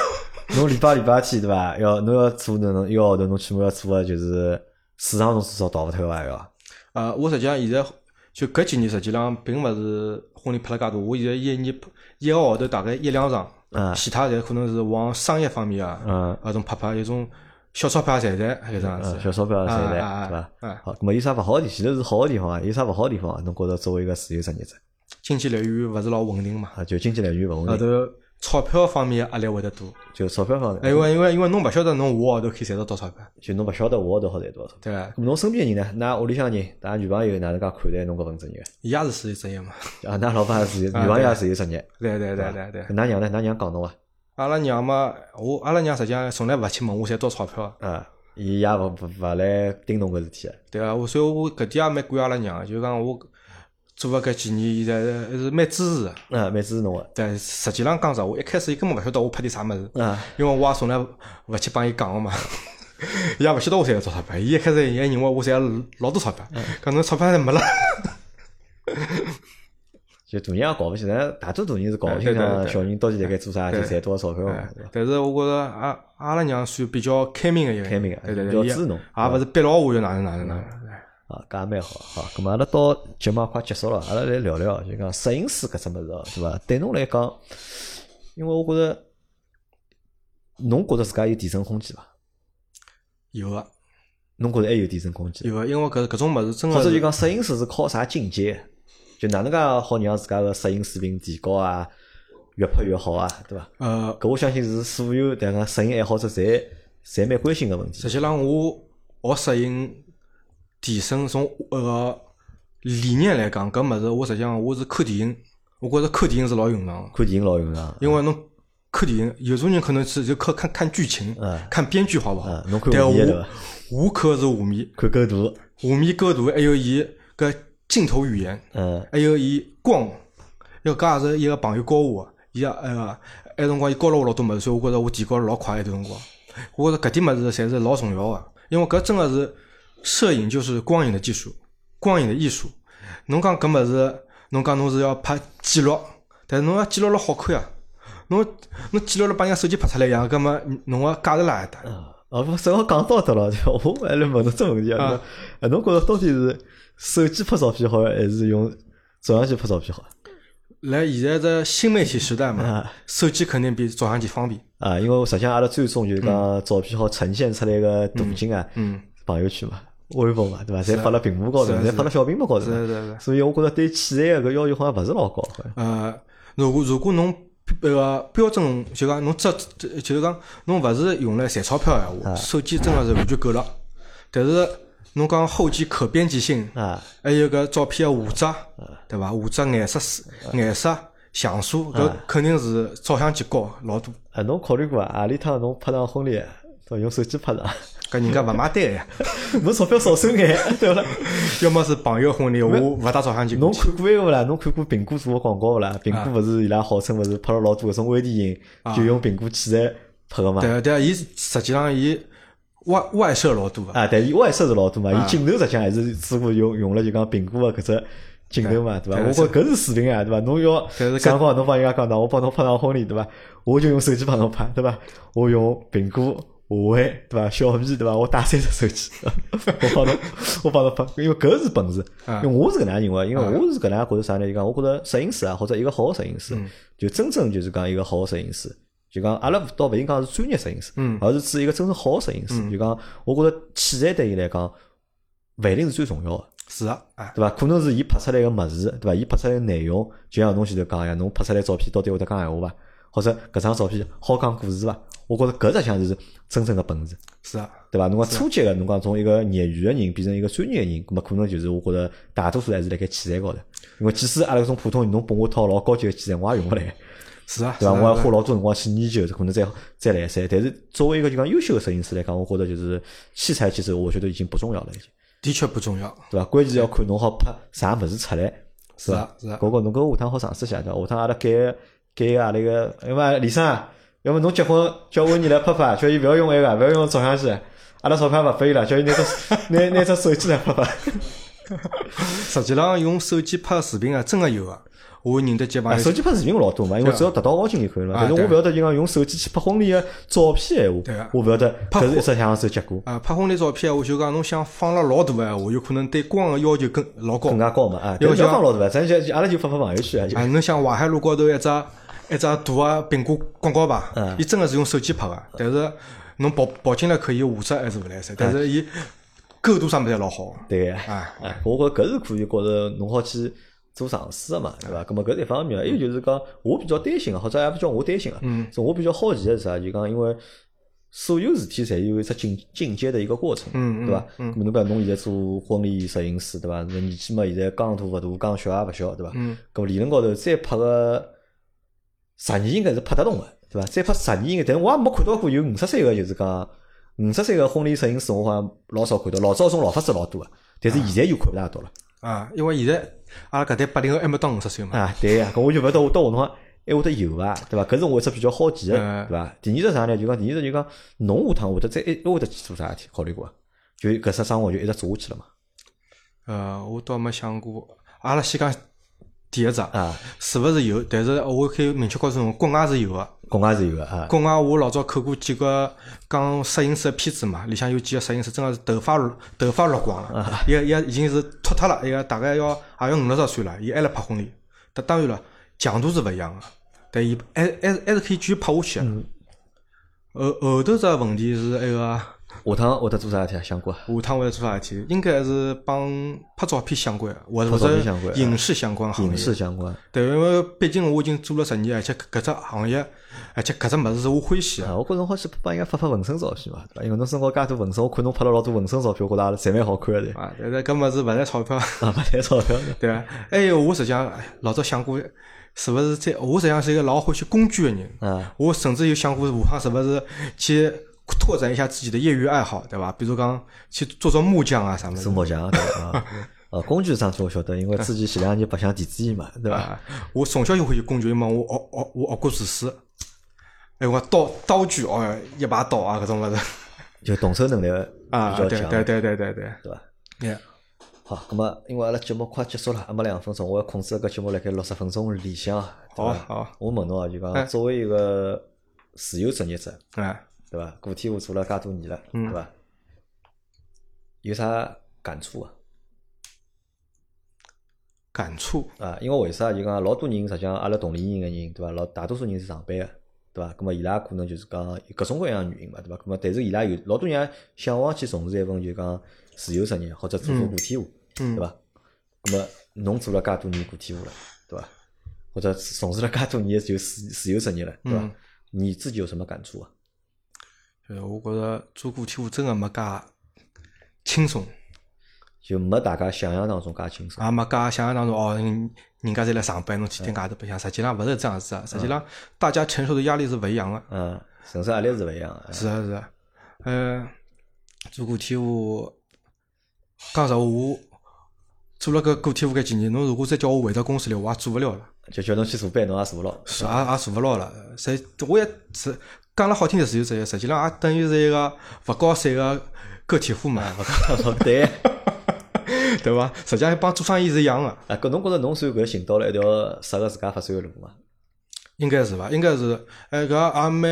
侬礼拜礼拜天对伐？要侬要做那种一号头，侬起码要做个就是市场侬至少逃勿脱个要。呃，我实际上现在就搿几年实际上并勿是婚礼拍了介多，我现在一年一个号头大概一两场，嗯其他侪可能是往商业方面啊，嗯搿种拍拍有种小钞票赚赚，搿种样子嗯，。小钞票赚来，啊啊对伐？啊好，咁么有啥勿好的地？前头是好个地方啊，有啥勿好的地方啊？侬觉着作为一个自由职业者经济来源勿是老稳定嘛，啊，就经济来源勿稳后定，头钞票方面压力会得多。就钞票方面，因为因为因为侬勿晓得侬下个号头可以赚到多少钞票，就侬勿晓得我号头好赚多少钞票。对啊。咾侬身边个人呢？㑚屋里向人，㑚女朋友哪能介看待侬搿份职业？伊也是自由职业嘛。啊，㑚老婆也是，女朋友也是有职业。对对对对对。㑚娘呢？㑚娘讲侬啊？阿拉娘嘛，我阿拉娘实际上从来勿去问我赚多少钞票，啊，伊也勿勿勿来盯侬搿事体啊。对啊，我所以我搿点也蛮感谢阿拉娘的，就讲我做个搿几年，现在还是蛮支持的。嗯，蛮支持侬个。但实际上讲实话，一开始伊根本勿晓得我拍点啥物事，嗯，因为我也从来勿去帮伊讲个嘛。伊也勿晓得我赚了多少钞票，伊一开始伊还认为我赚了老多钞票，讲侬钞票侪没了。就大人也搞勿清，咱大多大人是搞勿清哎对对对爽小人到底辣盖做啥，就赚多少钞票？但是我觉着阿阿拉娘算比较开明个一个，开明的对对对，侬也勿是逼牢我要哪能哪能哪能。啊，搿也蛮好。好，咁么阿拉到节目也快结束了，阿拉来聊聊，就讲摄影师搿只物事哦，对伐？对侬来讲，因为我觉着，侬觉着自家有提升空间伐？有啊侬觉着还有提升空间？有啊，因为搿搿种物事真个或者就讲摄影师是靠啥境界？就哪能介好让自家个摄影水平提高啊，越拍越好啊，对伐？呃，搿我相信是所有迭个摄影爱好者侪侪蛮关心个问题实。际上我学摄影提升从呃理念来讲，搿物事我实际上我是看电影，我觉着看电影是老用场的，看电影老用场，因为侬看电影，有种人可能是就看看看剧情嗯，看编剧好不好？嗯？侬看但我我看的是画面，看构图，画面构图，还有伊搿镜头语言，嗯。还有伊光，因为搿也是一个朋友教我的，伊也呃，埃辰光伊教了我老多物事，所以我觉着我提高了老快一段辰光。我觉着搿点物事侪是老重要个，因为搿真个是摄影就是光影的技术，光影的艺术。侬讲搿物事，侬讲侬是要拍记录，但是侬要记录了好看啊。侬侬记录了把人家手机拍出来一样，搿么侬个价值哪一搭？哦，不，正好讲到得了，就我还来问侬这问题啊，啊哎，侬觉着到底是手机拍照片好，还是用照相机拍照片好？来现在这新媒体时代嘛啊，手机肯定比照相机方便。啊，因为实际上阿拉最终就是讲照片好呈现出来个途径啊，嗯，朋友圈嘛、微博嘛，对伐？侪发辣屏幕高头，侪发辣小屏幕高头嘛，是是是。所以我觉着对器材个搿要求好像勿是老高，呃，如果如果侬那个标准就讲侬只只就是讲侬勿是用来赚钞票闲话，手机真个是完全够了。但是侬讲后期可编辑性，啊，还有搿照片个画质，对伐？画质、颜色、颜色、像素，搿肯定是照相机高老多。啊，侬考虑过啊？何里趟侬拍场婚礼，都用手机拍的，搿人家勿买单呀，侬钞票少收眼，对勿啦？要么是朋友婚礼，我勿带照相机过侬。看过一个勿啦？侬看过苹果做个广告勿啦？苹果勿是伊拉号称勿是拍了老多搿种微电影，就用苹果器材拍个嘛？对对，伊实际上伊外外设老多个。啊，对伊外设是老多嘛，啊伊镜头实际上还是似乎用用了就讲苹果个搿只镜头嘛，对伐？对我觉着搿是水平啊，对伐？侬要讲光侬帮人家讲喏，我帮侬拍场婚礼，对伐？我就用手机帮侬拍，对伐？我用苹果、华为，对伐？小米，对伐？我带三只手机，我帮侬，我帮侬拍，因为搿是本事。啊因为我是搿能样认为，因为我是搿能样觉着啥呢？就讲我觉着摄影师啊，或者一个好个摄影师，嗯就真正就是讲一个好个摄影师。就讲阿拉倒勿应讲是专业摄影师，嗯而是指一个真正好个摄影师。就讲，我觉着器材对伊来讲，勿一定是最重要个。是啊，哎，对伐？可能是伊拍出来个物事，对伐？伊拍出来个内容，就像侬前头讲一样，侬拍出来照片到底会得讲闲话伐？或者搿张照片好讲故事伐？我觉着搿实项是真正的本事，是啊，对伐？侬讲初级个，侬讲从一个业余个人变成一个专业个人，咁么可能就是我觉着大多数还是辣盖器材高头。因为即使阿拉搿种普通人，侬拨我套老高级个器材，我也用勿来，是啊，对伐？我要花老多辰光去研究，可能再再来三。但是作为一个就讲优秀个摄影师来讲，我觉着就是器材其实我觉得已经不重要了，已经。的确不重要。对伐？关键要看侬好拍啥物事出来，是伐啊？是啊搿个侬搿下趟好尝试下，对伐？下趟阿拉改改个阿拉个，要么李生啊，要么侬结婚叫温妮来拍拍，叫伊勿要用埃个，勿要用照相机，阿拉钞票勿拨伊了，叫伊拿只 拿拿只手机来拍拍。实际上用手机拍视频啊，真个有啊。我认得几朋啊，友手机拍视频老多嘛，因为只要达到高清就可以了。啊但是我勿晓得就讲用手机去拍婚礼个照片闲话我勿晓得拍搿是一只享受结果啊，拍婚礼照片，我就讲侬想放了老大个闲话，有可能对光个要求更老高更。加高嘛啊。要放老大，咱就就阿拉就发发朋友圈啊，啊，侬想淮海路高头一只一只大个苹果广告牌嗯，伊真个是用手机拍个，但是侬跑跑进来可以画质还是勿来塞，但是伊构图啥物事侪老好。对个。啊，啊，我觉着搿是可以觉着侬好去做尝试个嘛，对伐？葛末搿是一方面，还有就是讲我比较担心个，或者也勿叫我担心个，嗯是我比较好奇个是啥？就讲因为所有事体侪有一只进进阶的一个过程，对伐？嗯咁侬讲侬现在做婚礼摄影师，对伐？那年纪嘛，现在刚大勿大，刚小也勿小，对伐？嗯，咁理论高头再拍个十年应该是拍得动个，对伐？再拍十年应该，但我也没看到过有五十岁个，就是讲五十岁个婚礼摄影师，我好像老少看到，老早种老法师老多个，但是现在又看勿大到了。啊，因为现在阿拉搿代八零后还没到五十岁嘛。啊，对呀，搿我就勿晓得我到下辰光还会得有伐，对伐？搿是我一只比较好奇个，对伐？第二只啥呢？就讲第二只就讲侬下趟会得再还会得去做啥事体？考虑过伐？就搿只生活就一直做下去了嘛？呃，我倒没想过。阿拉先讲第一只，啊，是勿是有？但是我可以明确告诉侬，国外是有个。国外是有个啊，国外我老早看过几个讲摄影师的片子嘛，里向有几个摄影师真个是头发头发落光了，伊个伊个已经是秃脱了，一个大概要也要五六十岁了，伊还辣拍婚礼。但当然了，强度是勿一样个，但伊还还是还是可以继续拍下去个。后后头只问题是埃个 下趟会得做啥事体啊？想过啊？下趟会得做啥事体？应该是帮拍照片相关的，或者影视相关行业。影视相关对，因为毕竟我已经做了十年，而且搿只行业，而且搿只物事是我欢喜。我觉着好去帮人家发发纹身照片嘛，对伐？因为侬身高介多纹身，我看侬拍了老多纹身照片，我觉着也侪蛮好看个的，啊，但是搿物事勿赚钞票。啊，勿赚钞票。对啊，还有我实际上哎老早想过，是勿是在我实际上是一个老欢喜工具的人。嗯，我甚至有想过，下趟是勿是去拓展一下自己的业余爱好，对伐？比如讲去做做木匠啊啥么子做。木匠对伐？啊，呃，工具上去我晓得，因为自己前两年白相电子烟嘛，对伐？啊，我从小就欢喜工具，因为我学学我学过厨师。哎，我刀刀具哦，一把刀啊，搿种物事就动手能力啊，比较强，对对对对对对，对伐？哎，好，那么因为阿拉节目快结束了，还没两分钟，我要控制搿节目辣盖六十分钟里向？好好，我问侬啊，就哎讲作为一个自由职业者，哎，对伐？个体户做了介多年了，嗯对伐？有啥感触啊？感触啊，因为为啥就讲老多人实际上阿拉同龄人个人，对伐？老大多数人是上班个，对伐？咁么伊拉可能就是讲有各种各样的原因嘛，对伐？咁么但是伊拉有老多人也向往去从事一份就讲自由职业或者做做个体户，嗯对伐？咁么侬做了介多年个体户了，对伐？或者从事了介多年就自自由职业了，对伐嗯？你自己有什么感触啊？呃，我觉着做个体户真个没介轻松，就没大家想象当中介轻松。也没介想象当中哦，人人家侪来上班，侬天天外头白相，实际上勿是这样子啊，实际上大家承受的压力是勿一样的。嗯，承受压力是勿一样的。是啊是啊，呃，做个体户，讲实话，我做了个个体户搿几年，侬如果再叫我回到公司里，我也做勿了了，就叫侬去坐班，侬也坐勿牢。是也也做勿牢了。实我也是讲了好听点自由职业，实际上也等于是一个勿高税个个体户嘛，对。对伐？实际上帮做生意是一样个，啊，搿侬觉着侬算搿寻到了一条适合自家发展个路嘛？应该是伐？应该是，哎，搿也蛮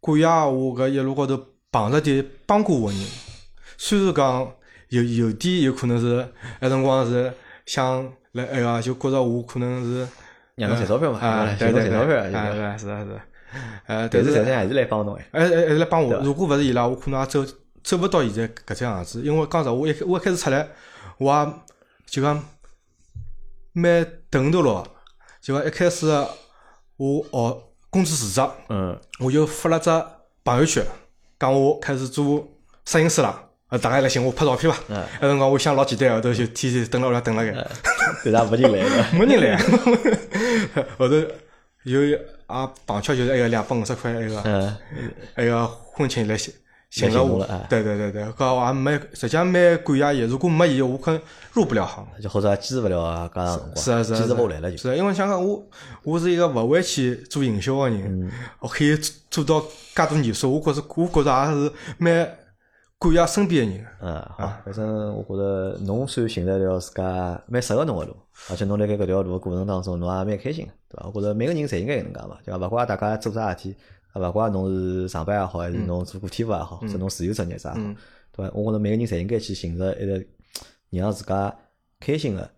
感谢我搿一路高头碰着点帮过我人，虽然讲有有点有可能是那辰光是想来哎呀，就觉着我可能是让侬赚钞票嘛，啊，对对对，赚钞票，啊，就是是啊是啊是啊，呃，但是实际还是来帮侬哎。哎哎哎来帮我如果勿是伊拉，我可能也走走勿到现在搿只样子。因为讲实话，我一开我一开始出来，我也就讲蛮等头咯，就讲一开始我学工资辞职，嗯，我就发了只朋友圈，讲我开始做摄影师了。呃，大家来寻我拍照片伐？嗯那辰光我想老简单，后头就天天等了屋里等了个。对伐？没人来个。没人来，后头有也碰巧就是一个两百五十块一个嗯，那个婚庆来寻寻了我对对对对，搿我也没实际上蛮感谢伊。如果没伊，我可能入不了行。就或者也坚持勿了啊，加长辰光，是啊是啊，坚持勿下来了就。是啊，因为想想我我是一个勿会去做营销个人，我可以做做到介多年数，我觉着我觉着也是蛮感谢身边个人。嗯，好，反正我觉着侬算寻了条自家蛮适合侬个路，而且侬辣盖搿条路个过程当中，侬也蛮开心个，对伐？我觉着每个人侪应该搿能介嘛，对伐？勿怪大家做啥事体，啊，勿怪侬是上班也好，还是侬做个体户也好，或者侬自由职业者也好，对伐？我觉着每个人侪应该去寻着一个让自家开心个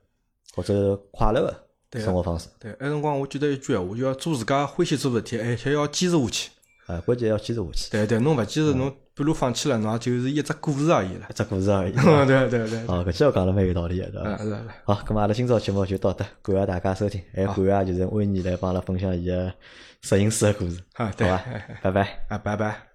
或者快乐个生活方式。对，埃辰光我记得一句闲话，就要做自家欢喜做事体，而且要坚持下去。啊，关键要坚持下去，对对，侬勿坚持，侬半路放弃了，侬也就是一只故事而已了一。只故事而已。对对对，哦，搿句话讲的蛮有道理个，对伐？嗯是是。好，咁么阿拉今朝节目就到这，感谢大家收听，还感谢就是安妮来帮阿拉分享伊个摄影师个故事，好，对，好伐？拜拜。啊，拜拜。